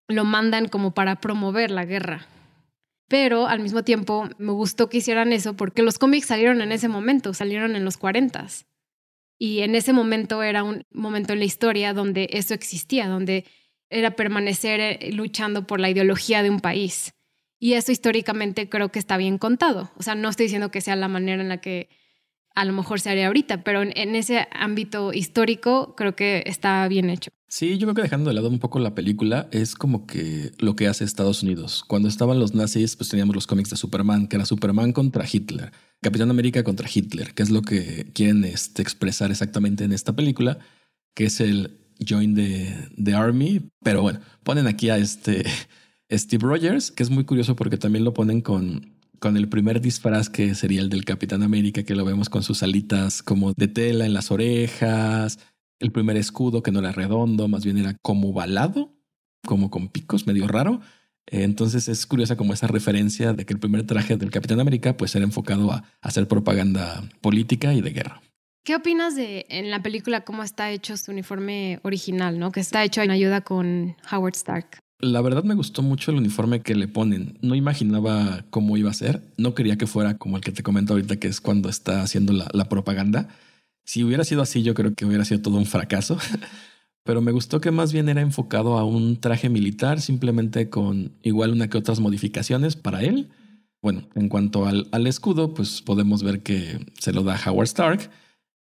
lo mandan como para promover la guerra. Pero al mismo tiempo me gustó que hicieran eso porque los cómics salieron en ese momento, salieron en los 40 y en ese momento era un momento en la historia donde eso existía, donde era permanecer eh, luchando por la ideología de un país. Y eso históricamente creo que está bien contado. O sea, no estoy diciendo que sea la manera en la que a lo mejor se haría ahorita, pero en, ese ámbito histórico creo que está bien hecho. Sí, yo creo que dejando de lado un poco la película, es como que lo que hace Estados Unidos. Cuando estaban los nazis, pues teníamos los cómics de Superman, que era Superman contra Hitler, Capitán América contra Hitler, que es lo que quieren este, expresar exactamente en esta película, que es el Join the, the Army. Pero bueno, ponen aquí a este Steve Rogers, que es muy curioso porque también lo ponen con, con el primer disfraz que sería el del Capitán América, que lo vemos con sus alitas como de tela en las orejas, el primer escudo que no era redondo, más bien era como balado, como con picos, medio raro. Entonces es curiosa como esa referencia de que el primer traje del Capitán América pues era enfocado a hacer propaganda política y de guerra. ¿Qué opinas de en la película cómo está hecho su uniforme original, ¿no? Que está hecho en ayuda con Howard Stark. La verdad me gustó mucho el uniforme que le ponen. No imaginaba cómo iba a ser. No quería que fuera como el que te comento ahorita, que es cuando está haciendo la, propaganda. Si hubiera sido así, yo creo que hubiera sido todo un fracaso. Pero me gustó que más bien era enfocado a un traje militar, simplemente con igual una que otras modificaciones para él. Bueno, en cuanto al, al escudo, pues podemos ver que se lo da Howard Stark.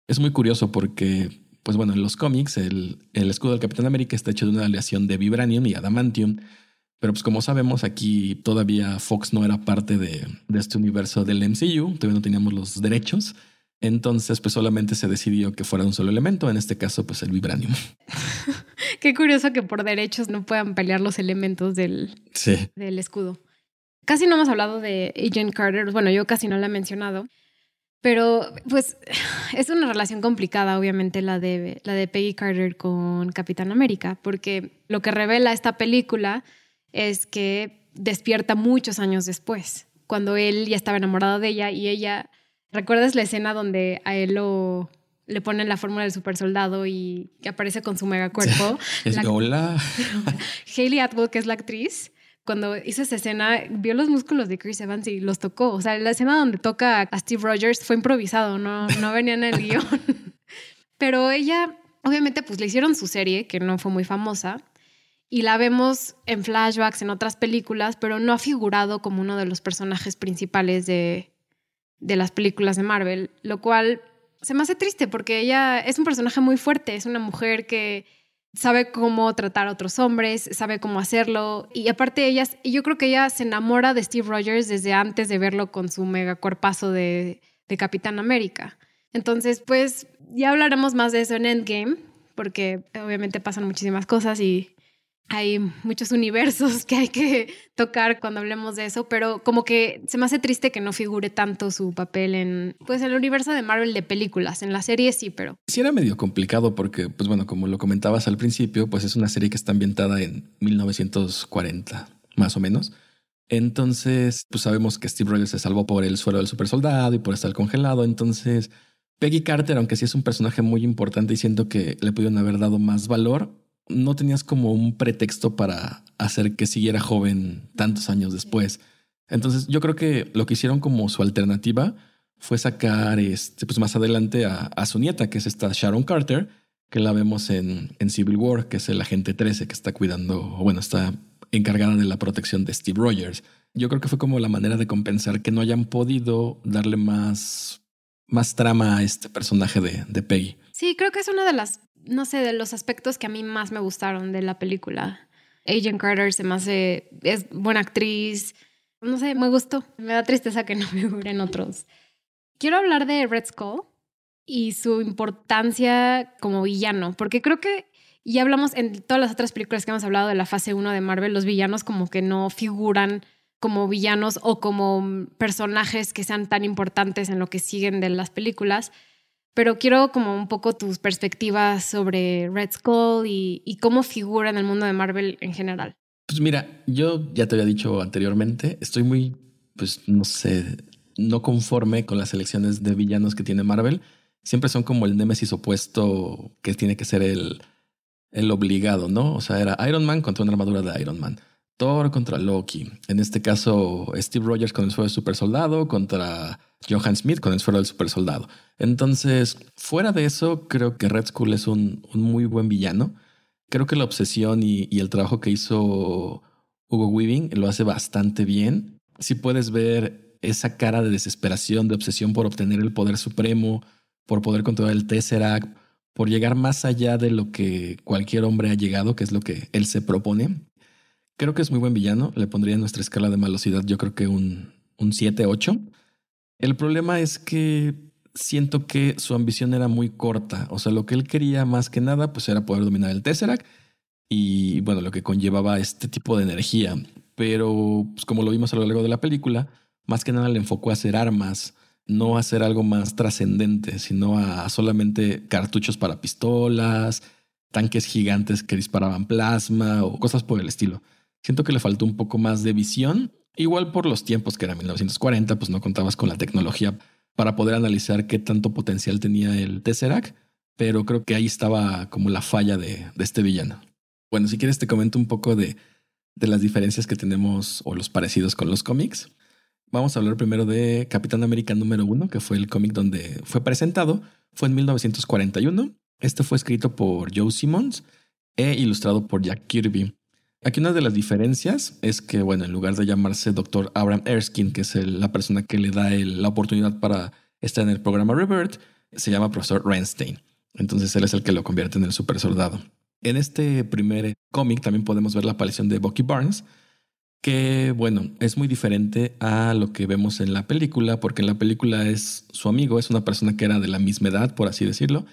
Es muy curioso porque pues bueno, en los cómics el, escudo del Capitán América está hecho de una aleación de vibranium y adamantium. Pero pues como sabemos, aquí todavía Fox no era parte de, este universo del MCU, todavía no teníamos los derechos. Entonces, pues solamente se decidió que fuera un solo elemento, en este caso, pues el vibranium. Qué curioso que por derechos no puedan pelear los elementos del, del escudo. Casi no hemos hablado de Agent Carter, bueno, yo casi no la he mencionado, pero pues es una relación complicada, obviamente, la de, la de Peggy Carter con Capitán América, porque lo que revela esta película es que despierta muchos años después, cuando él ya estaba enamorado de ella y ella, ¿recuerdas la escena donde a él lo, le ponen la fórmula del super soldado y que aparece con su megacuerpo? Es hola. Hayley Atwell, que es la actriz, cuando hizo esa escena, vio los músculos de Chris Evans y los tocó. O sea, la escena donde toca a Steve Rogers fue improvisado, no, no venía en el guion. Pero ella, obviamente, pues le hicieron su serie, que no fue muy famosa, y la vemos en flashbacks, en otras películas, pero no ha figurado como uno de los personajes principales de, de las películas de Marvel, lo cual se me hace triste porque ella es un personaje muy fuerte, es una mujer que sabe cómo tratar a otros hombres, sabe cómo hacerlo. Y aparte, ella, yo creo que ella se enamora de Steve Rogers desde antes de verlo con su mega cuerpazo de, de Capitán América. Entonces, pues ya hablaremos más de eso en Endgame, porque obviamente pasan muchísimas cosas y hay muchos universos que hay que tocar cuando hablemos de eso, pero como que se me hace triste que no figure tanto su papel en pues el universo de Marvel de películas, en la serie sí, pero sí era medio complicado porque pues bueno, como lo comentabas al principio, pues es una serie que está ambientada en 1940, más o menos. Entonces, pues sabemos que Steve Rogers se salvó por el suelo del super soldado y por estar congelado, entonces Peggy Carter, aunque sí es un personaje muy importante y siento que le pudieron haber dado más valor, no tenías como un pretexto para hacer que siguiera joven tantos años después. Entonces yo creo que lo que hicieron como su alternativa fue sacar este, pues más adelante a, su nieta, que es esta Sharon Carter, que la vemos en, en Civil War, que es el agente 13 que está cuidando, bueno, está encargada de la protección de Steve Rogers. Yo creo que fue como la manera de compensar que no hayan podido darle más, más trama a este personaje de, de Peggy. Sí, creo que es una de las no sé, de los aspectos que a mí más me gustaron de la película. Agent Carter se me hace, es buena actriz, no sé, me gustó. Me da tristeza que no figuren otros. Quiero hablar de Red Skull y su importancia como villano, porque creo que ya hablamos en todas las otras películas que hemos hablado de la fase 1 de Marvel, los villanos como que no figuran como villanos o como personajes que sean tan importantes en lo que siguen de las películas. Pero quiero como un poco tus perspectivas sobre Red Skull y, cómo figura en el mundo de Marvel en general. Pues mira, yo ya te había dicho anteriormente, estoy muy, pues no sé, no conforme con las elecciones de villanos que tiene Marvel. Siempre son como el némesis opuesto que tiene que ser el, el obligado, ¿no? O sea, era Iron Man contra una armadura de Iron Man. Thor contra Loki. En este caso, Steve Rogers con el suelo del super soldado contra Johan Smith con el suelo del super soldado. Entonces, fuera de eso, creo que Red Skull es un, muy buen villano. Creo que la obsesión y, y, el trabajo que hizo Hugo Weaving lo hace bastante bien. Si puedes ver esa cara de desesperación, de obsesión por obtener el poder supremo, por poder controlar el Tesseract, por llegar más allá de lo que cualquier hombre ha llegado, que es lo que él se propone. Creo que es muy buen villano. Le pondría en nuestra escala de malosidad, yo creo que un, un 7-8. El problema es que siento que su ambición era muy corta. O sea, lo que él quería más que nada, pues era poder dominar el Tesseract y, bueno, lo que conllevaba este tipo de energía. Pero, pues, como lo vimos a lo largo de la película, más que nada le enfocó a hacer armas, no a hacer algo más trascendente, sino a solamente cartuchos para pistolas, tanques gigantes que disparaban plasma o cosas por el estilo. Siento que le faltó un poco más de visión. Igual por los tiempos que era 1940, pues no contabas con la tecnología para poder analizar qué tanto potencial tenía el Tesseract, pero creo que ahí estaba como la falla de, este villano. Bueno, si quieres te comento un poco de, de las diferencias que tenemos o los parecidos con los cómics. Vamos a hablar primero de Capitán América número uno, que fue el cómic donde fue presentado. Fue en 1941. Este fue escrito por Joe Simmons e ilustrado por Jack Kirby. Aquí una de las diferencias es que, bueno, en lugar de llamarse Dr. Abraham Erskine, que es la persona que le da la oportunidad para estar en el programa Revert, se llama Profesor Renstein. Entonces él es el que lo convierte en el super soldado. En este primer cómic también podemos ver la aparición de Bucky Barnes, que bueno, es muy diferente a lo que vemos en la película, porque en la película es su amigo, es una persona que era de la misma edad, por así decirlo,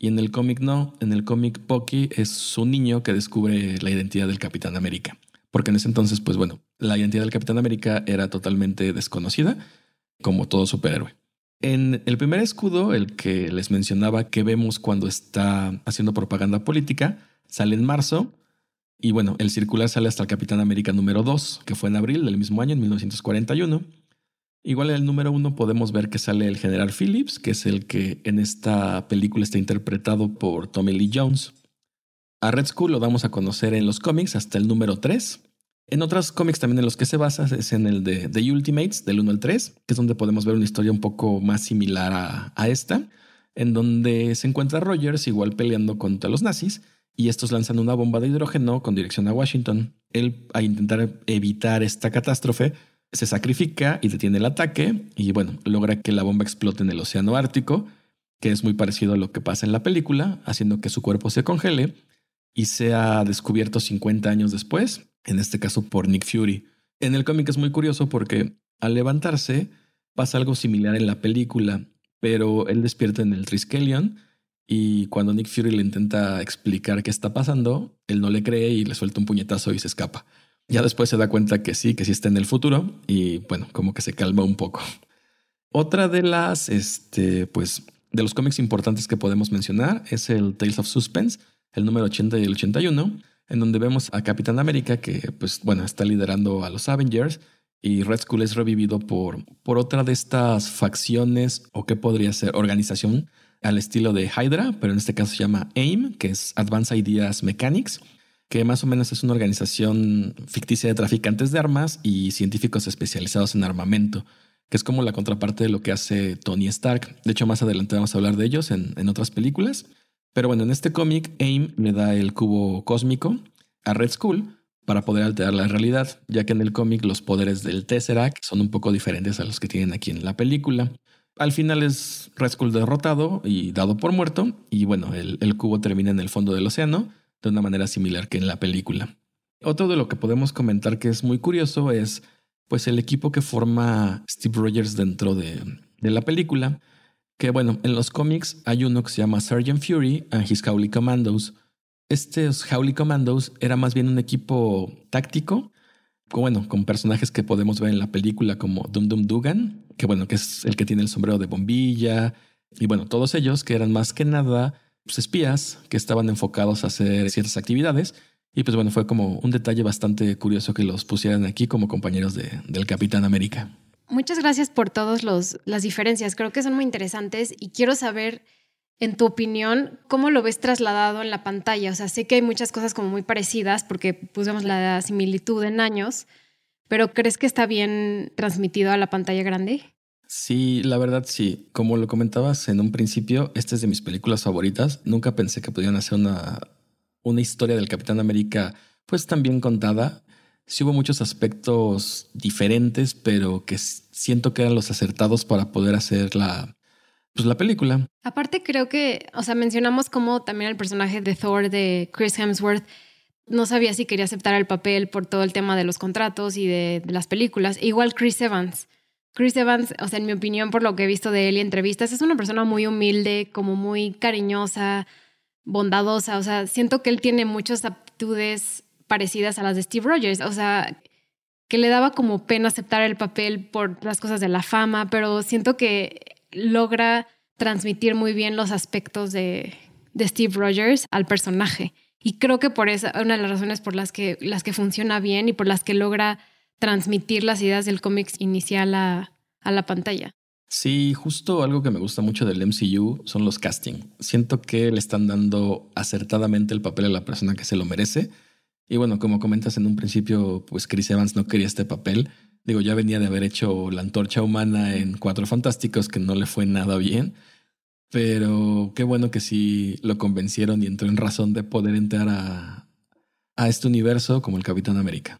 y en el cómic no, en el cómic Bucky es su niño que descubre la identidad del Capitán América, porque en ese entonces, pues bueno, la identidad del Capitán América era totalmente desconocida, como todo superhéroe. En el primer escudo, el que les mencionaba que vemos cuando está haciendo propaganda política, sale en marzo y bueno, el circular sale hasta el Capitán América número 2, que fue en abril del mismo año, en 1941. Igual en el número 1 podemos ver que sale el general Phillips, que es el que en esta película está interpretado por Tommy Lee Jones. A Red Skull lo damos a conocer en los cómics hasta el número 3. En otros cómics también en los que se basa es en el de The Ultimates, del 1 al 3, que es donde podemos ver una historia un poco más similar a, a esta, en donde se encuentra Rogers igual peleando contra los nazis y estos lanzan una bomba de hidrógeno con dirección a Washington. Él, a intentar evitar esta catástrofe, se sacrifica y detiene el ataque y bueno, logra que la bomba explote en el Océano Ártico, que es muy parecido a lo que pasa en la película, haciendo que su cuerpo se congele y sea descubierto 50 años después, en este caso por Nick Fury. En el cómic es muy curioso porque al levantarse pasa algo similar en la película, pero él despierta en el Triskelion y cuando Nick Fury le intenta explicar qué está pasando, él no le cree y le suelta un puñetazo y se escapa. Ya después se da cuenta que sí, que sí está en el futuro y bueno, como que se calma un poco. Otra de las, este, pues, de los cómics importantes que podemos mencionar es el Tales of Suspense, el número 80 y el 81, en donde vemos a Capitán América que, pues, bueno, está liderando a los Avengers y Red Skull es revivido por, por otra de estas facciones o qué podría ser organización al estilo de Hydra, pero en este caso se llama AIM, que es Advanced Ideas Mechanics, que más o menos es una organización ficticia de traficantes de armas y científicos especializados en armamento, que es como la contraparte de lo que hace Tony Stark. De hecho, más adelante vamos a hablar de ellos en, en otras películas. Pero bueno, en este cómic, AIM le da el cubo cósmico a Red Skull para poder alterar la realidad, ya que en el cómic los poderes del Tesseract son un poco diferentes a los que tienen aquí en la película. Al final es Red Skull derrotado y dado por muerto, y bueno, el, cubo termina en el fondo del océano, de una manera similar que en la película. Otro de lo que podemos comentar que es muy curioso es pues el equipo que forma Steve Rogers dentro de, de la película, que bueno, en los cómics hay uno que se llama Sergeant Fury and his Howley Commandos. Estos Howley Commandos era más bien un equipo táctico bueno, con personajes que podemos ver en la película como Dum Dum Dugan, que bueno, que es el que tiene el sombrero de bombilla, y bueno, todos ellos que eran más que nada pues, espías que estaban enfocados a hacer ciertas actividades. Y pues bueno, fue como un detalle bastante curioso que los pusieran aquí como compañeros de, del Capitán América. Muchas gracias por todas las diferencias. Creo que son muy interesantes y quiero saber, en tu opinión, cómo lo ves trasladado en la pantalla. O sea, sé que hay muchas cosas como muy parecidas porque pusimos la similitud en años, pero ¿crees que está bien transmitido a la pantalla grande? Sí, la verdad sí. Como lo comentabas en un principio, esta es de mis películas favoritas. Nunca pensé que pudieran hacer una, una historia del Capitán América pues tan bien contada. Sí hubo muchos aspectos diferentes, pero que siento que eran los acertados para poder hacer la, pues, la película. Aparte creo que, o sea, mencionamos como también el personaje de Thor de Chris Hemsworth no sabía si quería aceptar el papel por todo el tema de los contratos y de, de las películas. igual Chris Evans. Chris Evans, o sea, en mi opinión, por lo que he visto de él y entrevistas, es una persona muy humilde, como muy cariñosa, bondadosa. O sea, siento que él tiene muchas aptitudes parecidas a las de Steve Rogers. O sea, que le daba como pena aceptar el papel por las cosas de la fama, pero siento que logra transmitir muy bien los aspectos de, de Steve Rogers al personaje. Y creo que por eso, una de las razones por las que, las que funciona bien y por las que logra transmitir las ideas del cómics inicial a, a la pantalla. Sí, justo algo que me gusta mucho del MCU son los casting. Siento que le están dando acertadamente el papel a la persona que se lo merece. Y bueno, como comentas en un principio, pues Chris Evans no quería este papel. Digo, ya venía de haber hecho la antorcha humana en Cuatro Fantásticos, que no le fue nada bien. Pero qué bueno que sí lo convencieron y entró en razón de poder entrar a, a este universo como el Capitán América.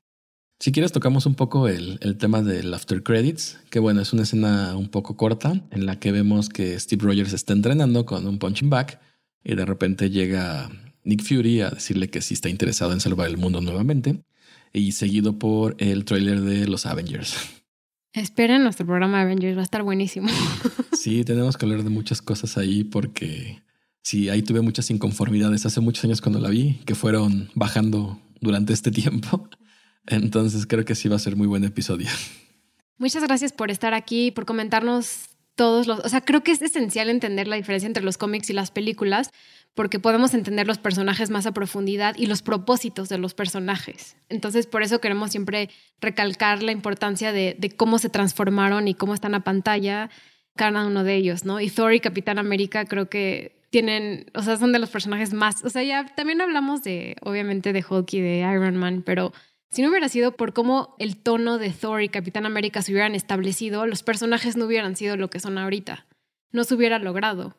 Si quieres tocamos un poco el, el, tema del After Credits, que bueno, es una escena un poco corta en la que vemos que Steve Rogers está entrenando con un punching back y de repente llega Nick Fury a decirle que sí está interesado en salvar el mundo nuevamente y seguido por el tráiler de los Avengers. Esperen nuestro programa Avengers, va a estar buenísimo. Sí, tenemos que hablar de muchas cosas ahí porque sí, ahí tuve muchas inconformidades hace muchos años cuando la vi, que fueron bajando durante este tiempo. Entonces creo que sí va a ser muy buen episodio. Muchas gracias por estar aquí, por comentarnos todos los... O sea, creo que es esencial entender la diferencia entre los cómics y las películas, porque podemos entender los personajes más a profundidad y los propósitos de los personajes. Entonces, por eso queremos siempre recalcar la importancia de, cómo se transformaron y cómo están a pantalla cada uno de ellos, ¿no? Y Thor y Capitán América creo que tienen, o sea, son de los personajes más, o sea, ya también hablamos de, obviamente, de Hulk y de Iron Man, pero si no hubiera sido por cómo el tono de Thor y Capitán América se hubieran establecido, los personajes no hubieran sido lo que son ahorita. No se hubiera logrado.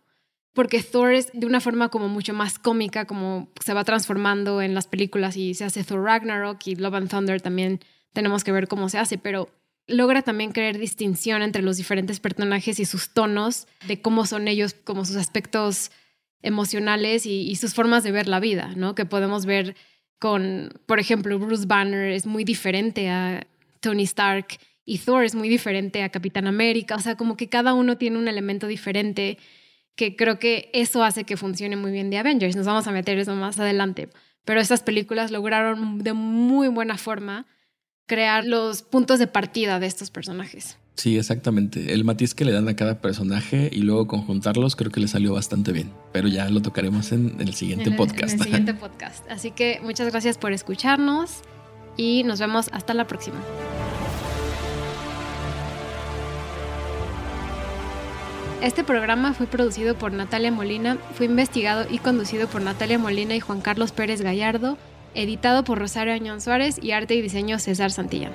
Porque Thor es de una forma como mucho más cómica, como se va transformando en las películas y se hace Thor Ragnarok y Love and Thunder también tenemos que ver cómo se hace, pero logra también crear distinción entre los diferentes personajes y sus tonos, de cómo son ellos, como sus aspectos emocionales y, y sus formas de ver la vida, ¿no? Que podemos ver con, por ejemplo, Bruce Banner es muy diferente a Tony Stark y Thor es muy diferente a Capitán América, o sea, como que cada uno tiene un elemento diferente que creo que eso hace que funcione muy bien de Avengers. Nos vamos a meter eso más adelante, pero estas películas lograron de muy buena forma crear los puntos de partida de estos personajes. Sí, exactamente. El matiz que le dan a cada personaje y luego conjuntarlos creo que le salió bastante bien. Pero ya lo tocaremos en, el siguiente podcast. En el siguiente podcast. Así que muchas gracias por escucharnos y nos vemos hasta la próxima. Este programa fue producido por Natalia Molina, fue investigado y conducido por Natalia Molina y Juan Carlos Pérez Gallardo, editado por Rosario Añón Suárez y arte y diseño César Santillán.